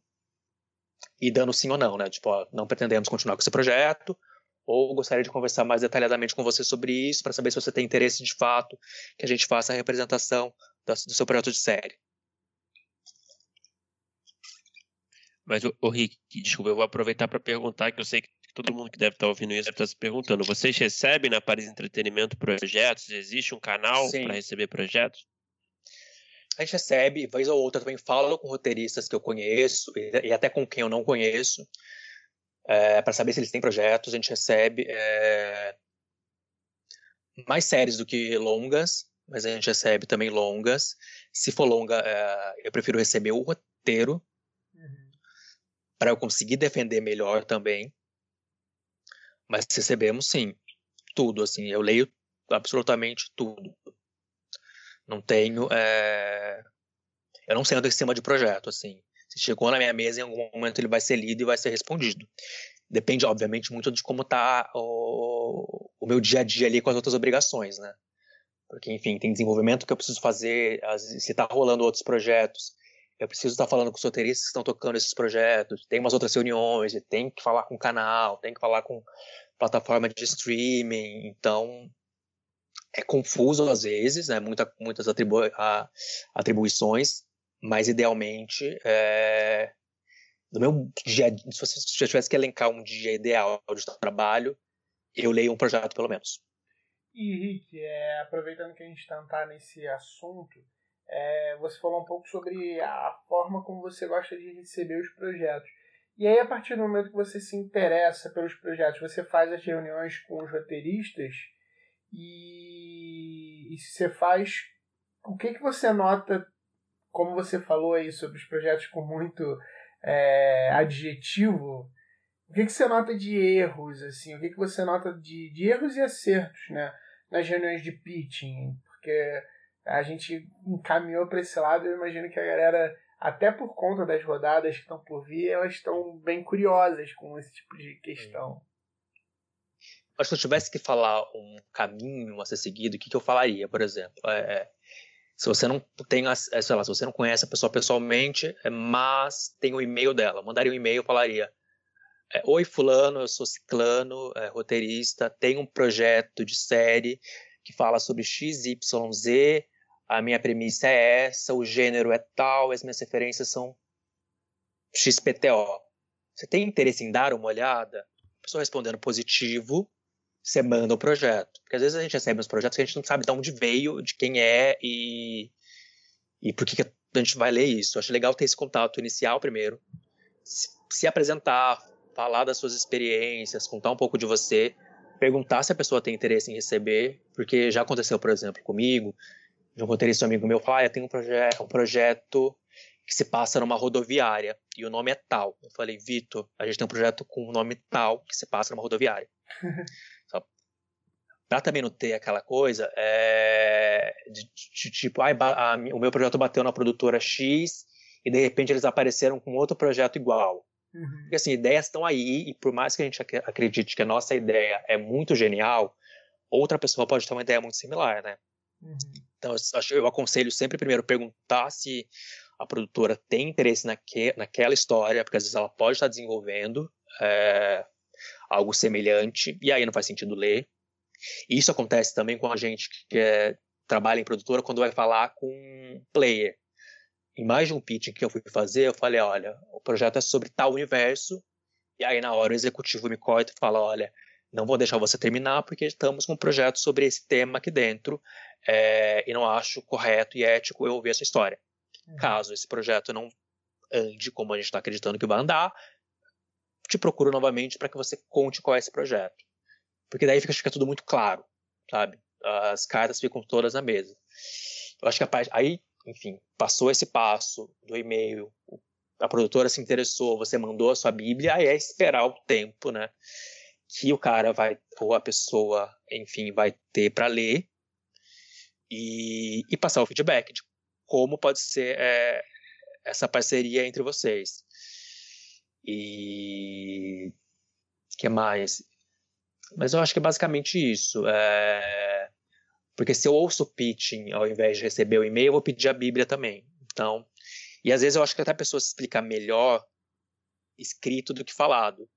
e dando sim ou não, né? Tipo, ó, não pretendemos continuar com esse projeto, ou gostaria de conversar mais detalhadamente com você sobre isso, para saber se você tem interesse de fato que a gente faça a representação do seu projeto de série. Mas, o Rick, desculpa, eu vou aproveitar para perguntar, que eu sei que todo mundo que deve estar ouvindo isso deve estar se perguntando. Vocês recebem na Paris Entretenimento projetos? Existe um canal para receber projetos? a gente recebe, vez ou outra também falo com roteiristas que eu conheço e até com quem eu não conheço, é, para saber se eles têm projetos. A gente recebe é, mais séries do que longas, mas a gente recebe também longas. Se for longa, é, eu prefiro receber o roteiro uhum. para eu conseguir defender melhor também. Mas recebemos sim, tudo assim. Eu leio absolutamente tudo. Não tenho. É... Eu não sei em cima de projeto, assim. Se chegou na minha mesa, em algum momento ele vai ser lido e vai ser respondido. Depende, obviamente, muito de como tá o, o meu dia a dia ali com as outras obrigações, né? Porque, enfim, tem desenvolvimento que eu preciso fazer, se tá rolando outros projetos, eu preciso estar tá falando com os roteiristas que estão tocando esses projetos, tem umas outras reuniões, tem que falar com o canal, tem que falar com plataforma de streaming, então é confuso às vezes, né? Muita, muitas atribu atribuições, mas idealmente, é... no meu dia, se você tivesse que elencar um dia ideal de trabalho, eu leio um projeto pelo menos. E Rick, é, aproveitando que a gente está tá nesse assunto, é, você falou um pouco sobre a forma como você gosta de receber os projetos. E aí, a partir do momento que você se interessa pelos projetos, você faz as reuniões com os roteiristas e, e você faz. O que, que você nota, como você falou aí sobre os projetos com muito é, adjetivo, o que, que você nota de erros, assim? O que, que você nota de, de erros e acertos, né? Nas reuniões de pitching, porque a gente encaminhou para esse lado, eu imagino que a galera até por conta das rodadas que estão por vir, elas estão bem curiosas com esse tipo de questão. Que se eu tivesse que falar um caminho a ser seguido, o que, que eu falaria, por exemplo? É se você não tem, é, sei lá, se você não conhece a pessoa pessoalmente, é, mas tem o e-mail dela, mandaria um e-mail, falaria: é, Oi, Fulano, eu sou Ciclano, é, roteirista, tenho um projeto de série que fala sobre XYZ, a minha premissa é essa, o gênero é tal, as minhas referências são XPTO. Você tem interesse em dar uma olhada? A pessoa respondendo positivo, você manda o projeto. Porque às vezes a gente recebe uns projetos que a gente não sabe de onde veio, de quem é e, e por que, que a gente vai ler isso. Eu acho legal ter esse contato inicial primeiro, se, se apresentar, falar das suas experiências, contar um pouco de você, perguntar se a pessoa tem interesse em receber, porque já aconteceu, por exemplo, comigo, de um roteirista amigo meu falar, ah, eu tenho um, proje um projeto que se passa numa rodoviária e o nome é tal. Eu falei, Vitor, a gente tem um projeto com o nome tal que se passa numa rodoviária. [LAUGHS] Pra também não ter aquela coisa é, de, de, tipo, ah, a, a, o meu projeto bateu na produtora X e de repente eles apareceram com outro projeto igual. Uhum. Porque assim, ideias estão aí e por mais que a gente acredite que a nossa ideia é muito genial, outra pessoa pode ter uma ideia muito similar, né? Uhum. Então eu, eu aconselho sempre primeiro perguntar se a produtora tem interesse naque, naquela história, porque às vezes ela pode estar desenvolvendo é, algo semelhante, e aí não faz sentido ler. Isso acontece também com a gente que é, trabalha em produtora quando vai falar com um player em mais de um pitch que eu fui fazer, eu falei, olha, o projeto é sobre tal universo, e aí na hora o executivo me corta e fala, olha, não vou deixar você terminar porque estamos com um projeto sobre esse tema aqui dentro é, e não acho correto e ético eu ouvir essa história. Uhum. Caso esse projeto não ande como a gente está acreditando que vai andar, te procuro novamente para que você conte qual é esse projeto. Porque daí fica, fica tudo muito claro, sabe? As cartas ficam todas na mesa. Eu acho que a parte. Aí enfim, passou esse passo do e-mail, a produtora se interessou, você mandou a sua Bíblia, aí é esperar o tempo, né? Que o cara vai, ou a pessoa, enfim, vai ter para ler e, e, passar o feedback de como pode ser é, essa parceria entre vocês. E. que mais? Mas eu acho que é basicamente isso. É, porque se eu ouço o pitching ao invés de receber o e-mail, eu vou pedir a Bíblia também. Então, e às vezes eu acho que até a pessoa se explica melhor escrito do que falado.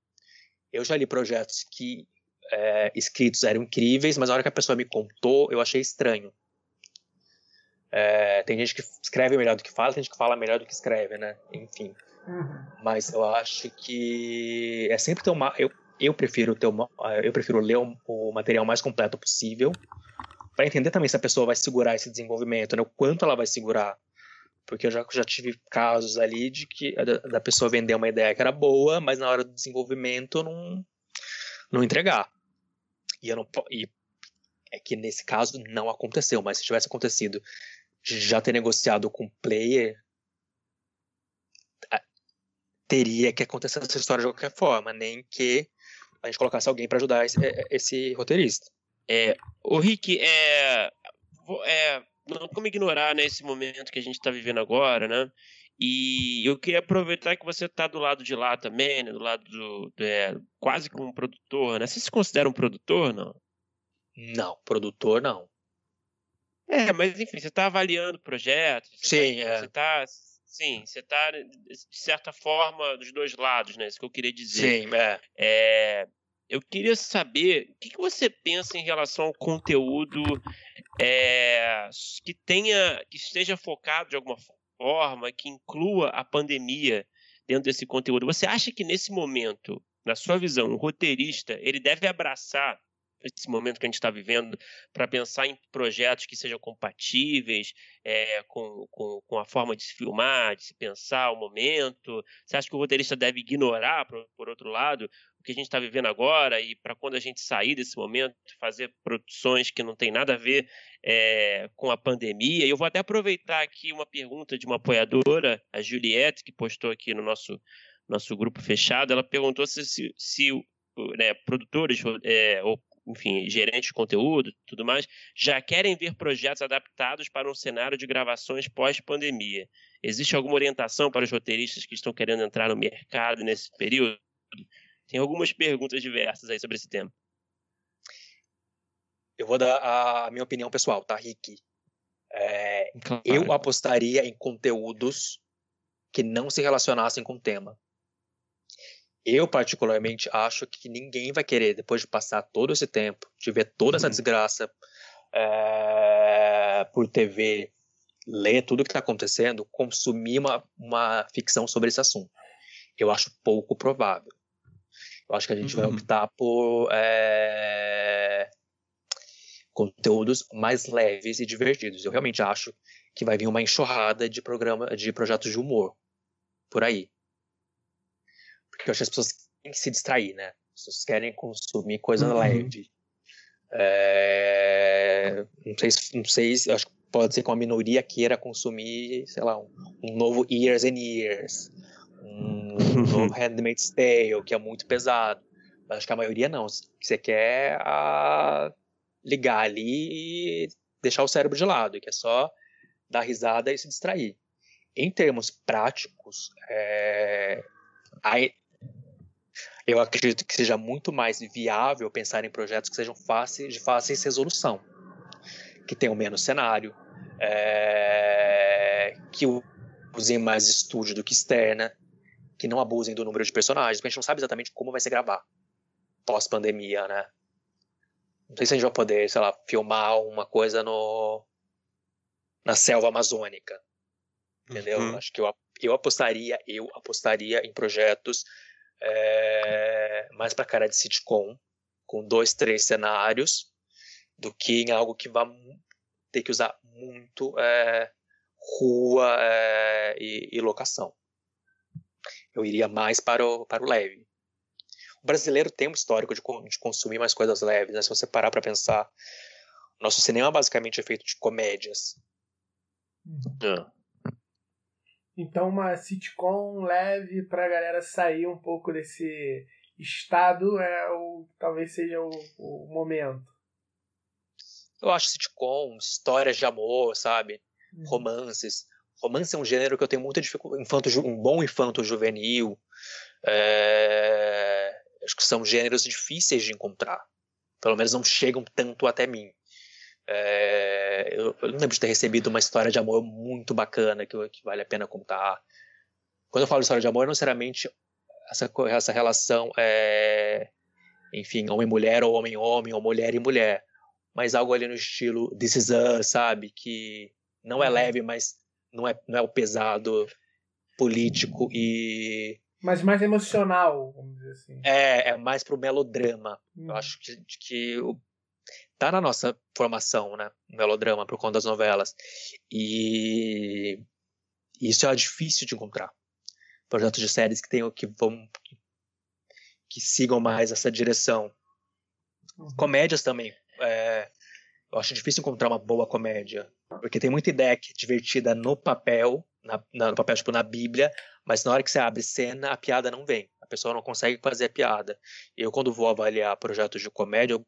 Eu já li projetos que é, escritos eram incríveis, mas na hora que a pessoa me contou, eu achei estranho. É, tem gente que escreve melhor do que fala, tem gente que fala melhor do que escreve, né? Enfim. Uhum. Mas eu acho que é sempre ter uma. Eu, eu prefiro ter uma, eu prefiro ler o, material mais completo possível para entender também se a pessoa vai segurar esse desenvolvimento, né? O quanto ela vai segurar. Porque eu já, já tive casos ali de que da, da pessoa vender uma ideia que era boa, mas na hora do desenvolvimento não, não entregar. E eu não e é que nesse caso não aconteceu, mas se tivesse acontecido, já ter negociado com o player teria que acontecer essa história de qualquer forma, nem que a gente colocasse alguém para ajudar esse, esse roteirista. É, o Rick, é, é, não como ignorar né, esse momento que a gente está vivendo agora, né? E eu queria aproveitar que você está do lado de lá também, né, do lado do, do é, quase como um produtor, né? Você se considera um produtor, não? Não, produtor não. É, mas enfim, você está avaliando projetos. Sim, tá, é. Você está Sim, você está, de certa forma, dos dois lados, né? Isso que eu queria dizer. Sim, é. é eu queria saber o que, que você pensa em relação ao conteúdo é, que tenha, que esteja focado de alguma forma, que inclua a pandemia dentro desse conteúdo. Você acha que nesse momento, na sua visão, o roteirista ele deve abraçar esse momento que a gente está vivendo para pensar em projetos que sejam compatíveis é, com, com, com, a forma de se filmar, de se pensar o momento? Você acha que o roteirista deve ignorar, por, por outro lado, o que a gente está vivendo agora e para quando a gente sair desse momento, fazer produções que não tem nada a ver é, com a pandemia? E eu vou até aproveitar aqui uma pergunta de uma apoiadora, a Juliette, que postou aqui no nosso nosso grupo fechado, ela perguntou se, se, se né, produtores é, ou enfim, gerentes de conteúdo, tudo mais, já querem ver projetos adaptados para um cenário de gravações pós-pandemia. Existe alguma orientação para os roteiristas que estão querendo entrar no mercado nesse período? Tem algumas perguntas diversas aí sobre esse tema. Eu vou dar a minha opinião pessoal, tá, Rick? É, claro. Eu apostaria em conteúdos que não se relacionassem com o tema. Eu, particularmente, acho que ninguém vai querer, depois de passar todo esse tempo, de ver toda essa uhum. desgraça é, por TV, ler tudo o que está acontecendo, consumir uma, uma ficção sobre esse assunto. Eu acho pouco provável. Eu acho que a gente uhum. vai optar por é, conteúdos mais leves e divertidos. Eu realmente acho que vai vir uma enxurrada de programa, de projetos de humor por aí. Porque eu acho que as pessoas têm que se distrair, né? As pessoas querem consumir coisa uhum. leve. É... Não sei, não sei, acho que pode ser que uma minoria queira consumir, sei lá, um, um novo Years and Years, um novo Handmaid's Tale, que é muito pesado. Mas acho que a maioria não. Você quer a... ligar ali e deixar o cérebro de lado, que é só dar risada e se distrair. Em termos práticos, é... eu acredito que seja muito mais viável pensar em projetos que sejam fáceis, de fácil resolução que tenham menos cenário, é, que usem mais estúdio do que externa, que não abusem do número de personagens, porque a gente não sabe exatamente como vai se gravar pós-pandemia, né? Não sei se a gente vai poder, sei lá, filmar uma coisa no na selva amazônica, entendeu? Uhum. Acho que eu, eu apostaria, eu apostaria em projetos é, mais para cara de sitcom, com dois, três cenários, do que em algo que vá ter que usar muito é, rua é, e, e, locação. Eu iria mais para o, para o leve. O brasileiro tem um histórico de, de consumir mais coisas leves, né? se você parar para pensar. Nosso cinema basicamente é feito de comédias. Uhum. Então, uma sitcom leve para a galera sair um pouco desse estado é o talvez seja o, o momento. Eu acho sitcom, histórias de amor, sabe? Uhum. Romances. Romance é um gênero que eu tenho muita dificuldade. Infanto, um bom infanto juvenil. É... Acho que são gêneros difíceis de encontrar. Pelo menos não chegam tanto até mim. É... Eu, eu, lembro de ter recebido uma história de amor muito bacana que, que vale a pena contar. Quando eu falo de história de amor, não necessariamente essa, essa relação é. Enfim, homem-mulher ou homem-homem, ou mulher e mulher mas algo ali no estilo This Is Us, sabe? Que não é uhum. leve, mas não é, não é o pesado político e. Mas mais emocional, vamos dizer assim. É, é mais pro melodrama. Eu uhum. acho que, que tá na nossa formação, né? Melodrama, por conta das novelas. E isso é difícil de encontrar. Projetos de séries que tenham que vão que sigam mais essa direção. Uhum. Comédias também é, eu acho difícil encontrar uma boa comédia. Porque tem muita ideia que é divertida no papel, na, na, no papel, tipo, na Bíblia, mas na hora que você abre cena, a piada não vem. A pessoa não consegue fazer a piada. Eu, quando vou avaliar projetos de comédia, eu,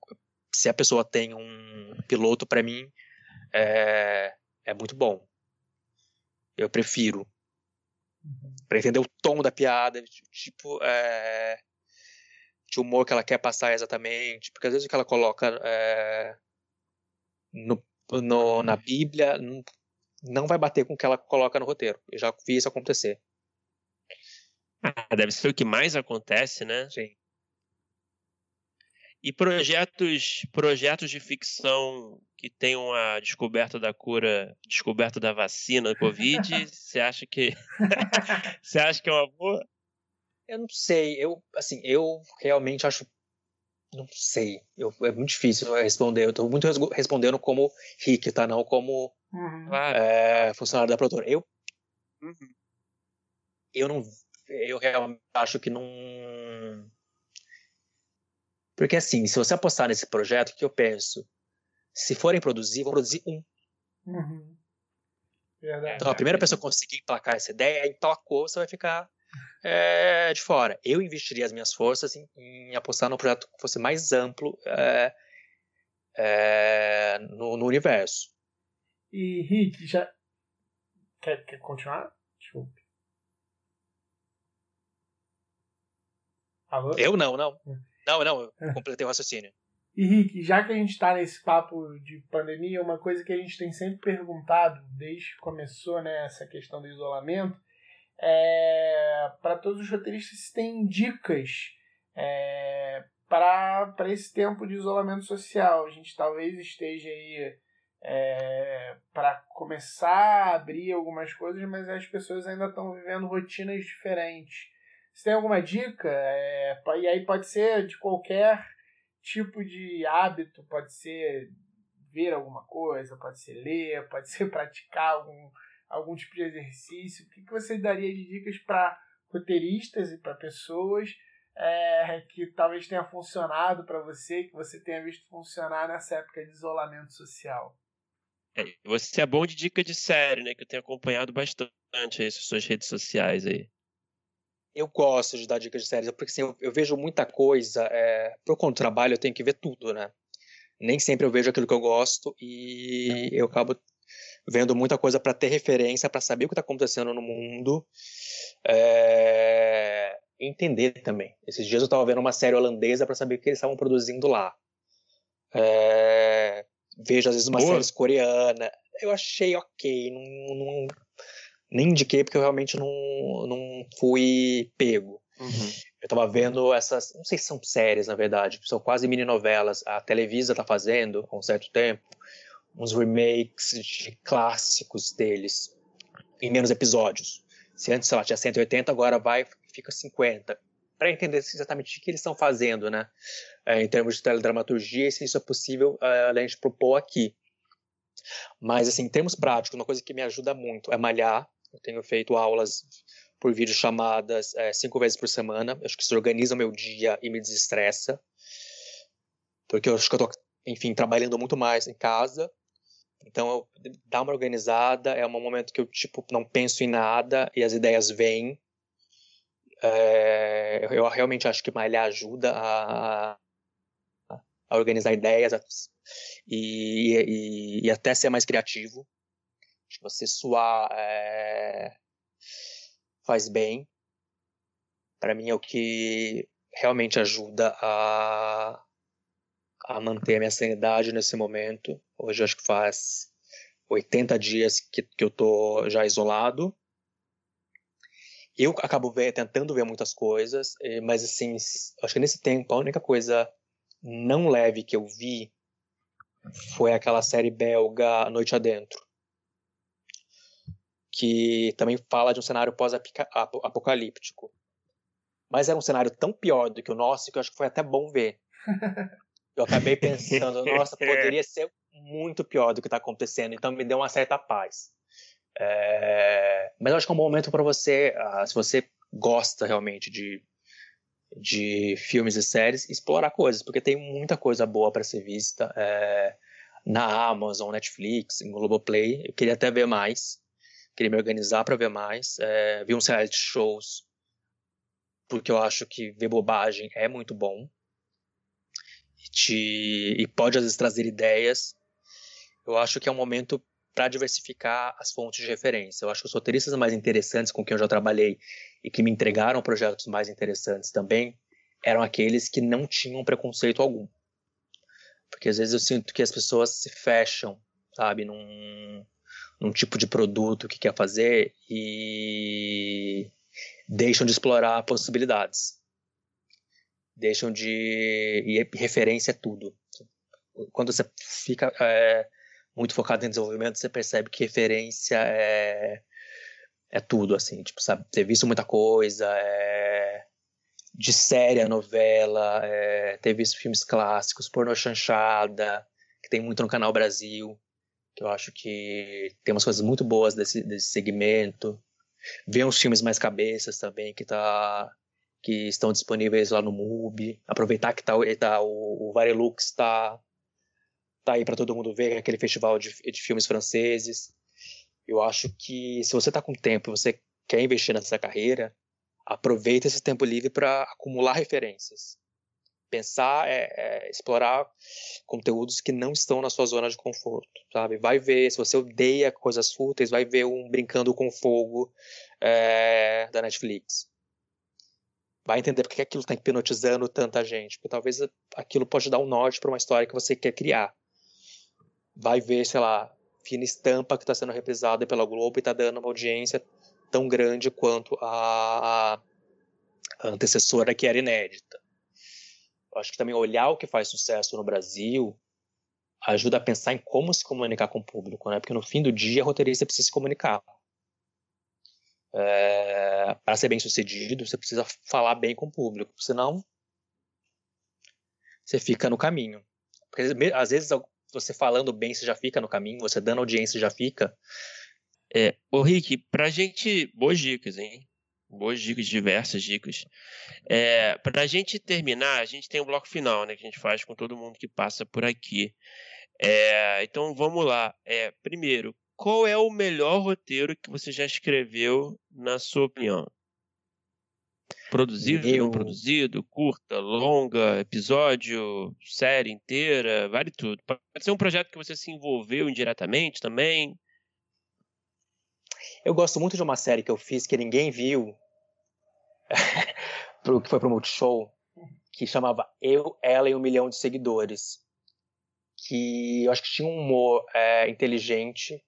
se a pessoa tem um piloto, para mim, é, é muito bom. Eu prefiro. Uhum. Pra entender o tom da piada, tipo, é, de humor que ela quer passar exatamente, porque às vezes o que ela coloca é, no, no, na Bíblia não vai bater com o que ela coloca no roteiro. Eu já vi isso acontecer. Ah, deve ser o que mais acontece, né? Sim. E projetos, projetos de ficção que tenham a descoberta da cura, descoberta da vacina Covid, [LAUGHS] você acha que [LAUGHS] você acha que é uma boa? Eu não sei, eu assim, eu realmente acho não sei, eu, é muito difícil responder. Eu estou muito respondendo como Rick, tá? Não como uhum. é, funcionário da produtora. Eu, uhum. eu não, eu realmente acho que não, porque assim, se você apostar nesse projeto, o que eu penso? Se forem produzir, vão produzir um. Uhum. Então a primeira pessoa que conseguir emplacar essa ideia, emplacou, você vai ficar é, de fora. Eu investiria as minhas forças em, em, apostar num projeto que fosse mais amplo é, é, no, no, universo. E Rick, já. Quer, quer continuar? Desculpe. Alô? Eu não, não. Não, não, eu completei o raciocínio. [LAUGHS] E Rick, já que a gente está nesse papo de pandemia, uma coisa que a gente tem sempre perguntado desde que começou né, essa questão do isolamento é para todos os roteiristas se tem dicas é, para esse tempo de isolamento social. A gente talvez esteja aí é, para começar a abrir algumas coisas, mas as pessoas ainda estão vivendo rotinas diferentes. Você tem alguma dica? É, e aí pode ser de qualquer tipo de hábito, pode ser ver alguma coisa, pode ser ler, [LAUGHS] pode ser praticar algum, algum tipo de exercício. O que, que você daria de dicas para roteiristas e para pessoas é, que talvez tenha funcionado para você, que você tenha visto funcionar nessa época de isolamento social? É, você é bom de dica de série, né? Que eu tenho acompanhado bastante aí suas redes sociais aí eu gosto de dar dicas de séries, porque assim, eu, eu vejo muita coisa. É, por conta do trabalho, eu tenho que ver tudo, né? Nem sempre eu vejo aquilo que eu gosto e eu acabo vendo muita coisa para ter referência, para saber o que está acontecendo no mundo. É, entender também. Esses dias eu estava vendo uma série holandesa para saber o que eles estavam produzindo lá. É, vejo às vezes uma série coreana. Eu achei ok, não, não, nem indiquei porque eu realmente não, não fui pego. Uhum. Eu tava vendo essas, não sei se são séries na verdade, são quase mini novelas. A Televisa tá fazendo há um certo tempo uns remakes de clássicos deles em menos episódios. Se antes, sei lá, tinha 180, agora vai fica 50. Para entender exatamente o que eles estão fazendo, né? É, em termos de teledramaturgia, se isso é possível, é, além de propor aqui. Mas, assim, em termos práticos, uma coisa que me ajuda muito é malhar. Eu tenho feito aulas por vídeo chamadas é, cinco vezes por semana. Eu acho que isso organiza o meu dia e me desestressa. Porque eu acho que eu tô, enfim, trabalhando muito mais em casa. Então, eu, dá uma organizada, é um momento que eu, tipo, não penso em nada e as ideias vêm. É, eu realmente acho que malhar ajuda a, a organizar ideias e, e, e, até ser mais criativo você suar é, faz bem. Para mim é o que realmente ajuda a, a manter a minha sanidade nesse momento. Hoje acho que faz 80 dias que, que eu tô já isolado. Eu acabo ver, tentando ver muitas coisas, mas assim, acho que nesse tempo a única coisa não leve que eu vi foi aquela série belga Noite Adentro que também fala de um cenário pós-apocalíptico. Mas era um cenário tão pior do que o nosso que eu acho que foi até bom ver. [LAUGHS] Eu acabei pensando, nossa, [LAUGHS] poderia ser muito pior do que está acontecendo, então me deu uma certa paz. É... Mas eu acho que é um bom momento para você, uh, se você gosta realmente de, de filmes e séries, explorar coisas, porque tem muita coisa boa para ser vista é... na Amazon, Netflix, em Globoplay. Eu queria até ver mais queria me organizar para ver mais. É, vi uns reality shows, porque eu acho que ver bobagem é muito bom. E, te, e pode às vezes trazer ideias. Eu acho que é um momento para diversificar as fontes de referência. Eu acho que os roteiristas mais interessantes com quem eu já trabalhei e que me entregaram projetos mais interessantes também eram aqueles que não tinham preconceito algum. Porque às vezes eu sinto que as pessoas se fecham, sabe, num, um tipo de produto que quer fazer e deixam de explorar possibilidades. Deixam de. E referência é tudo. Quando você fica é, muito focado em desenvolvimento, você percebe que referência é, é tudo, assim. Tipo, sabe, ter visto muita coisa, é, de série a novela, é, ter visto filmes clássicos, porno chanchada, que tem muito no canal Brasil que eu acho que tem umas coisas muito boas desse, desse segmento. Ver uns filmes mais cabeças também que tá que estão disponíveis lá no MUBI. Aproveitar que tá, tá o, o Varelux está tá aí para todo mundo ver, aquele festival de, de filmes franceses. Eu acho que se você está com tempo você quer investir nessa carreira, aproveita esse tempo livre para acumular referências. Pensar é, é, explorar conteúdos que não estão na sua zona de conforto, sabe? Vai ver, se você odeia coisas fúteis, vai ver um Brincando com Fogo é, da Netflix. Vai entender porque aquilo está hipnotizando tanta gente, porque talvez aquilo pode dar um norte para uma história que você quer criar. Vai ver, sei lá, Fina Estampa que está sendo reprisada pela Globo e está dando uma audiência tão grande quanto a, a antecessora que era inédita. Acho que também olhar o que faz sucesso no Brasil ajuda a pensar em como se comunicar com o público, né? Porque no fim do dia, a roteirista precisa se comunicar. É, para ser bem sucedido, você precisa falar bem com o público, senão você fica no caminho. Porque às vezes você falando bem, você já fica no caminho, você dando audiência, já fica. É, ô Rick, pra gente, boas dicas, hein? Boas dicas, diversas dicas. É, para a gente terminar, a gente tem um bloco final, né? Que a gente faz com todo mundo que passa por aqui. É, então vamos lá. É, primeiro, qual é o melhor roteiro que você já escreveu, na sua opinião? Produzido, Eu... não produzido, curta, longa, episódio, série inteira, vale tudo. Pode ser um projeto que você se envolveu indiretamente também. Eu gosto muito de uma série que eu fiz que ninguém viu, [LAUGHS] que foi pro Multishow, que chamava Eu, Ela e um Milhão de Seguidores. Que eu acho que tinha um humor é, inteligente,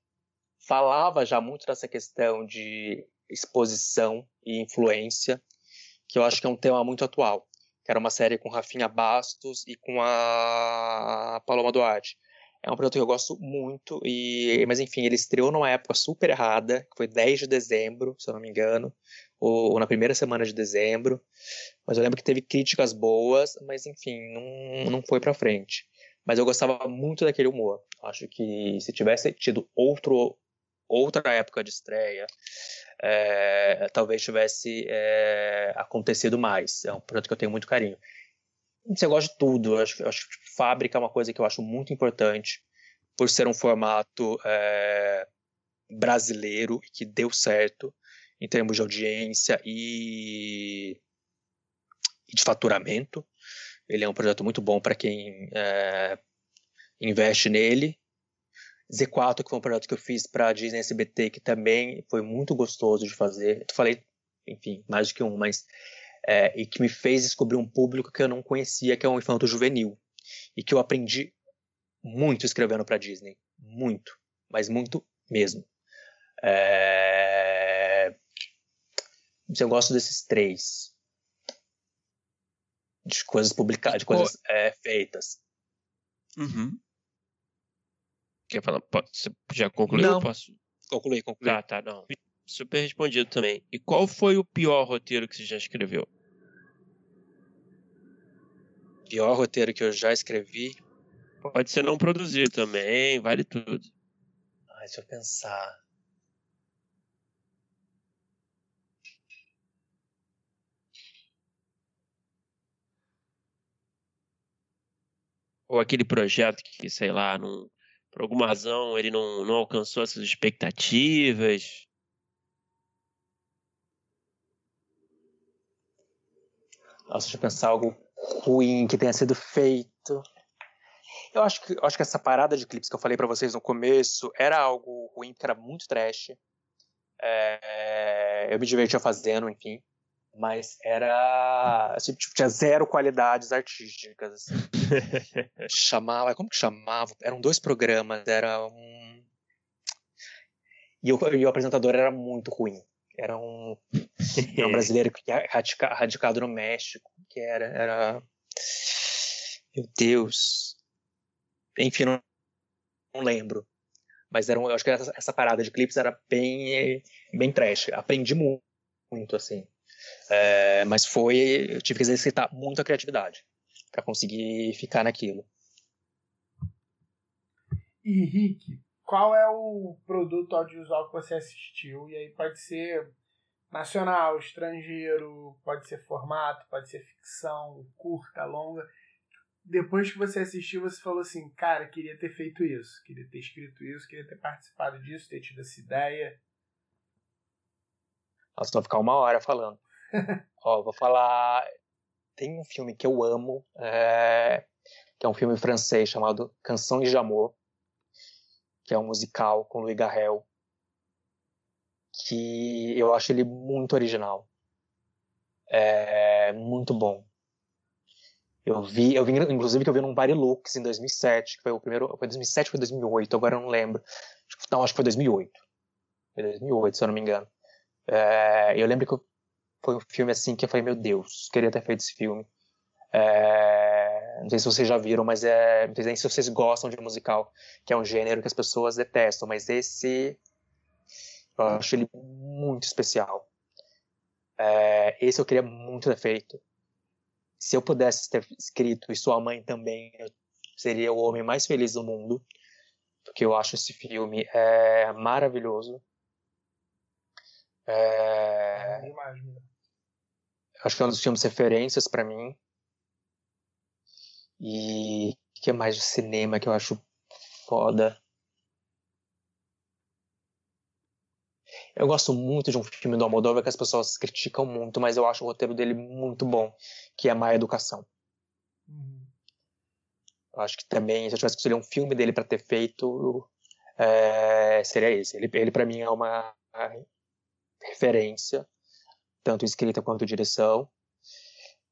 falava já muito dessa questão de exposição e influência, que eu acho que é um tema muito atual. Que era uma série com Rafinha Bastos e com a Paloma Duarte. É um produto que eu gosto muito, e mas enfim, ele estreou numa época super errada, que foi 10 de dezembro, se eu não me engano, ou, ou na primeira semana de dezembro. Mas eu lembro que teve críticas boas, mas enfim, não, não foi pra frente. Mas eu gostava muito daquele humor. Acho que se tivesse tido outro, outra época de estreia, é, talvez tivesse é, acontecido mais. É um produto que eu tenho muito carinho. Você gosta de tudo. Eu acho, eu acho que fábrica é uma coisa que eu acho muito importante, por ser um formato é, brasileiro que deu certo em termos de audiência e, e de faturamento. Ele é um projeto muito bom para quem é, investe nele. Z4, que foi um projeto que eu fiz para a Disney SBT, que também foi muito gostoso de fazer. Eu falei, enfim, mais do que um, mas é, e que me fez descobrir um público que eu não conhecia, que é um infanto juvenil. E que eu aprendi muito escrevendo para Disney. Muito. Mas muito mesmo. É... Eu gosto desses três. De coisas publicadas, de coisas é, feitas. Uhum. Quer falar? Você já concluiu? Não. Posso? Concluí, concluí. Tá, tá, não. Super respondido também. E qual foi o pior roteiro que você já escreveu? Pior roteiro que eu já escrevi? Pode ser não produzir também, vale tudo. Ai, deixa eu pensar. Ou aquele projeto que, sei lá, não, por alguma razão ele não, não alcançou essas expectativas. Nossa, deixa eu pensar algo ruim que tenha sido feito. Eu acho que, eu acho que essa parada de clipes que eu falei para vocês no começo era algo ruim, porque era muito trash. É, eu me divertia fazendo, enfim. Mas era. Assim, tipo, tinha zero qualidades artísticas. Assim. [LAUGHS] chamava. Como que chamava? Eram dois programas. Era um. E o, e o apresentador era muito ruim. Era um, era um [LAUGHS] brasileiro que radica, radicado no México, que era, era. Meu Deus. Enfim, não, não lembro. Mas era um, eu acho que essa, essa, parada de clipes era bem, bem trash. Aprendi muito, muito assim. É, mas foi. Eu tive que exercitar muito a criatividade para conseguir ficar naquilo. E Rick, qual é o produto audiovisual que você assistiu? E aí pode ser nacional, estrangeiro, pode ser formato, pode ser ficção, curta, longa. Depois que você assistiu, você falou assim: cara, queria ter feito isso, queria ter escrito isso, queria ter participado disso, ter tido essa ideia. Nossa, vou ficar uma hora falando. Ó, vou falar. tem um filme que eu amo, é, que é um filme francês chamado Canções de Amor, que é um musical com Louis Garrel, que eu acho ele muito original. É muito bom. Eu vi, eu vi, inclusive que eu vi num Barilux em 2007, que foi o primeiro, foi 2007 ou foi 2008, agora eu não lembro. Não, acho que foi 2008. Foi 2008, se eu não me engano. É, eu lembro que foi um filme assim que eu falei, meu Deus, queria ter feito esse filme. É, não sei se vocês já viram, mas é, não sei nem se vocês gostam de musical, que é um gênero que as pessoas detestam, mas esse eu acho ele muito especial. É, esse eu queria muito ter feito. Se eu pudesse ter escrito e sua mãe também, eu seria o homem mais feliz do mundo, porque eu acho esse filme é maravilhoso. É... Acho que é um dos filmes referências para mim. E o que é mais de cinema que eu acho foda? Eu gosto muito de um filme do Almodóvar que as pessoas criticam muito, mas eu acho o roteiro dele muito bom, que é Má Educação. Uhum. Eu acho que também, se eu tivesse que escolher um filme dele para ter feito, é, seria esse. Ele, ele para mim é uma referência, tanto escrita quanto direção.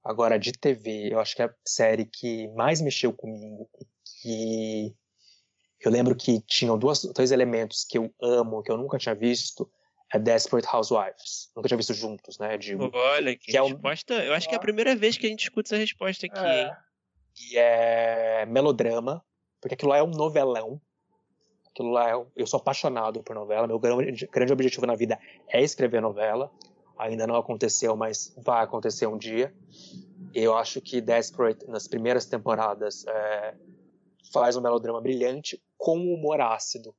Agora, de TV, eu acho que a série que mais mexeu comigo, que eu lembro que tinham duas, dois elementos que eu amo, que eu nunca tinha visto, é Desperate Housewives. Nunca tinha visto juntos, né? Digo, Olha, que, que resposta. É um... Eu acho que é a primeira vez que a gente escuta essa resposta aqui, é. hein? E é melodrama, porque aquilo lá é um novelão. Aquilo lá é... Eu sou apaixonado por novela. Meu grande, grande objetivo na vida é escrever novela. Ainda não aconteceu, mas vai acontecer um dia. Eu acho que Desperate, nas primeiras temporadas, é... faz um melodrama brilhante com humor ácido,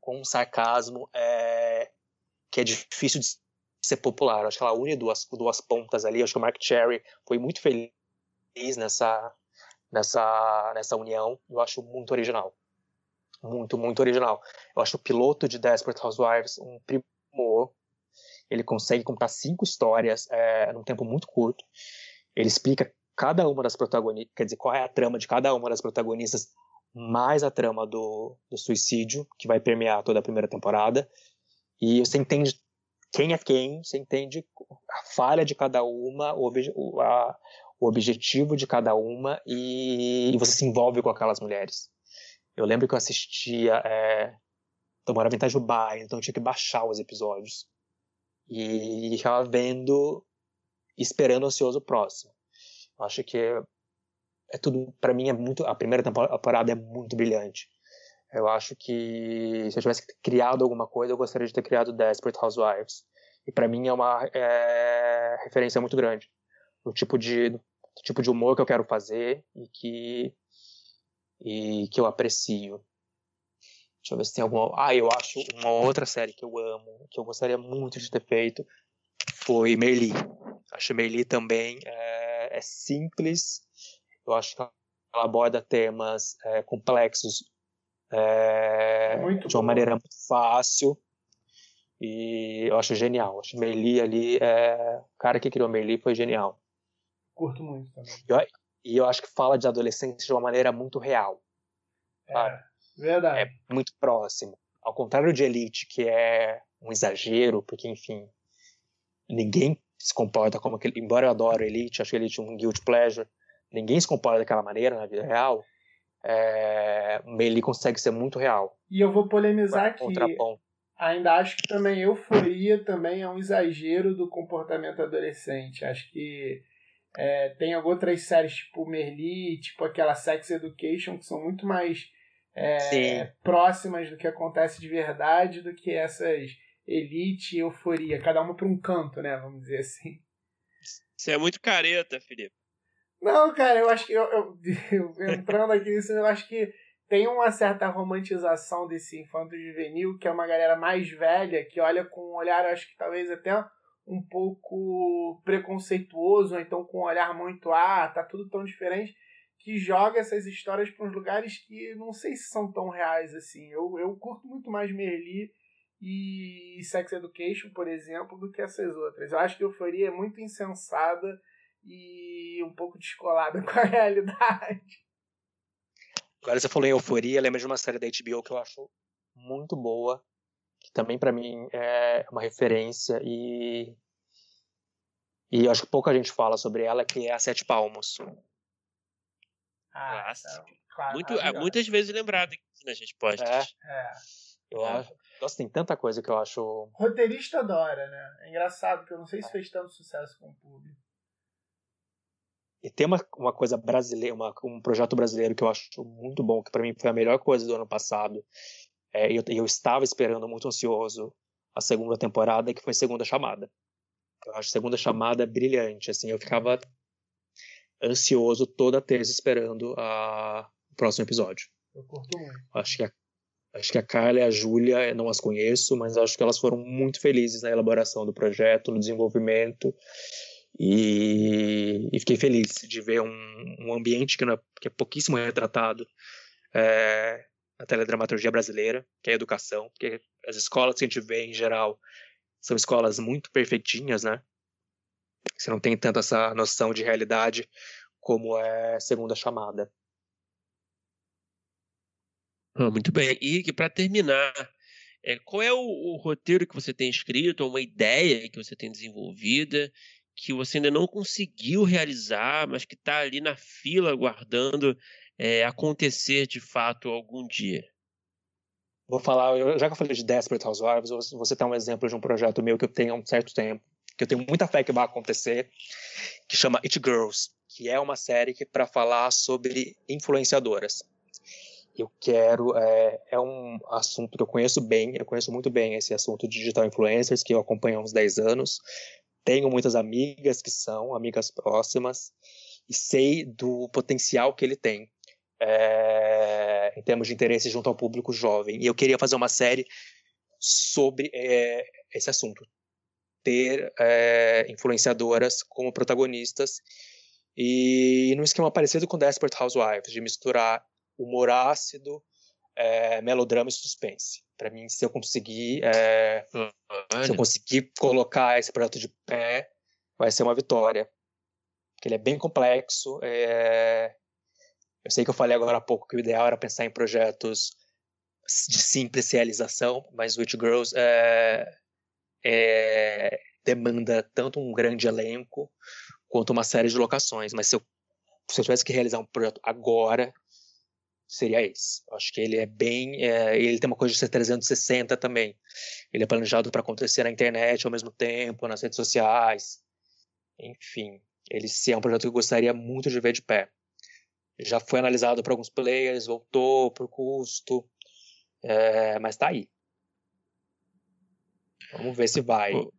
com um sarcasmo. É que é difícil de ser popular. Acho que ela une duas, duas pontas ali. Acho que o Mark Cherry foi muito feliz nessa, nessa, nessa união. Eu acho muito original. Muito, muito original. Eu acho o piloto de Desperate Housewives um. Ele consegue contar cinco histórias é, num tempo muito curto. Ele explica cada uma das protagonistas, quer dizer, qual é a trama de cada uma das protagonistas, mais a trama do, do suicídio, que vai permear toda a primeira temporada. E você entende quem é quem, você entende a falha de cada uma, o, o, a, o objetivo de cada uma e, e, você se envolve com aquelas mulheres. Eu lembro que eu assistia. É, eu morava em Itajubá, então eu tinha que baixar os episódios. E ficava vendo, esperando ansioso o próximo. Eu acho que é, é tudo, para mim, é muito. A primeira temporada é muito brilhante. Eu acho que se eu tivesse criado alguma coisa, eu gostaria de ter criado Desperate Housewives. E para mim é uma é, referência muito grande do tipo de do tipo de humor que eu quero fazer e que e que eu aprecio. Deixa eu ver se tem alguma. Ah, eu acho uma outra série que eu amo, que eu gostaria muito de ter feito, foi Merli. Acho Merli também é, é simples. Eu acho que ela aborda temas é, complexos é, de uma bom. maneira muito fácil. E eu acho genial. Acho Merli ali, é, o cara que criou Merli foi genial. Curto muito também. Eu, e eu acho que fala de adolescência de uma maneira muito real. É, verdade. É muito próximo. Ao contrário de Elite, que é um exagero, porque, enfim, ninguém se comporta como aquele. Embora eu adoro Elite, acho Elite um guilt pleasure, ninguém se comporta daquela maneira na vida real é, ele consegue ser muito real. E eu vou polemizar que ainda acho que também euforia também é um exagero do comportamento adolescente. Acho que é, tem outras séries tipo Merli, tipo aquela Sex Education, que são muito mais é, próximas do que acontece de verdade do que essas elite e euforia, cada uma para um canto, né? Vamos dizer assim. Você é muito careta, Felipe. Não, cara, eu acho que eu, eu, [LAUGHS] eu, entrando aqui nisso, eu acho que tem uma certa romantização desse infanto juvenil, que é uma galera mais velha, que olha com um olhar, acho que talvez até um pouco preconceituoso, ou então com um olhar muito, ah, tá tudo tão diferente, que joga essas histórias para uns lugares que não sei se são tão reais assim. Eu, eu curto muito mais Merli e Sex Education, por exemplo, do que essas outras. Eu acho que Euforia é muito insensada e um pouco descolada [LAUGHS] com a realidade. Agora você falou em euforia, lembra de uma série da HBO que eu acho muito boa, que também para mim é uma referência e e acho que pouca gente fala sobre ela, que é a Sete Palmos. Ah, então, claro, Muito, muitas vezes lembrado aqui nas respostas. É. é. Eu é. acho. Nossa, tem tanta coisa que eu acho. Roteirista adora, né? É engraçado, porque eu não sei se fez tanto sucesso com o público. E tem uma, uma coisa brasileira, uma, um projeto brasileiro que eu acho muito bom, que para mim foi a melhor coisa do ano passado. É, eu, eu estava esperando muito ansioso a segunda temporada, que foi Segunda Chamada. Eu acho Segunda Chamada brilhante, assim, eu ficava ansioso toda terça esperando a, o próximo episódio. Eu curto muito. Acho que a, acho que a Carla e a Júlia, não as conheço, mas acho que elas foram muito felizes na elaboração do projeto, no desenvolvimento. E, e fiquei feliz de ver um, um ambiente que, é, que, é, pouquíssimo retratado é, na teledramaturgia brasileira, que é a educação, porque as escolas que a gente vê em geral são escolas muito perfeitinhas, né? Você não tem tanto essa noção de realidade como é segunda chamada. Ah, muito bem. E para terminar, é, qual é o, o, roteiro que você tem escrito, ou uma ideia que você tem desenvolvida, que você ainda não conseguiu realizar, mas que está ali na fila aguardando é, acontecer de fato algum dia? Vou falar, já que eu falei de Desperate Housewives, vou citar um exemplo de um projeto meu que eu tenho há um certo tempo, que eu tenho muita fé que vai acontecer, que chama It Girls, que é uma série que para falar sobre influenciadoras. Eu quero, é, é um assunto que eu conheço bem, eu conheço muito bem esse assunto de digital influencers, que eu acompanho há uns 10 anos, tenho muitas amigas que são amigas próximas e sei do potencial que ele tem é, em termos de interesse junto ao público jovem. E eu queria fazer uma série sobre é, esse assunto. Ter é, influenciadoras como protagonistas e num esquema parecido com Desperate Housewives, de misturar humor ácido, é, melodrama e suspense. Para mim, se eu conseguir, é, se eu conseguir colocar esse projeto de pé, vai ser uma vitória. Porque ele é bem complexo. É... Eu sei que eu falei agora há pouco que o ideal era pensar em projetos de simples realização, mas Witch Girls é, é, demanda tanto um grande elenco quanto uma série de locações. Mas se eu, se eu tivesse que realizar um projeto agora, seria esse. Eu acho que ele é bem. É, ele tem uma coisa de ser 360 também. Ele é planejado para acontecer na internet ao mesmo tempo, nas redes sociais. Enfim, ele sim é um projeto que eu gostaria muito de ver de pé. Já foi analisado por alguns players, voltou por custo, é, mas está aí. Vamos ver se vai. Pô,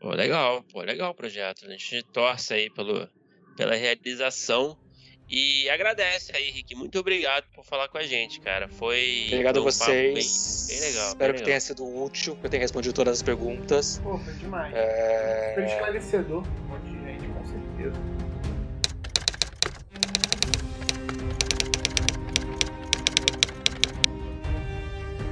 pô, legal, pô, legal o projeto. A gente torce aí pelo, pela realização e agradece aí, Rick. Muito obrigado por falar com a gente, cara. Foi. Obrigado a vocês. Bem, bem legal. Espero bem que legal. tenha sido útil, que eu tenha respondido todas as perguntas. Pô, foi demais. É... Foi esclarecedor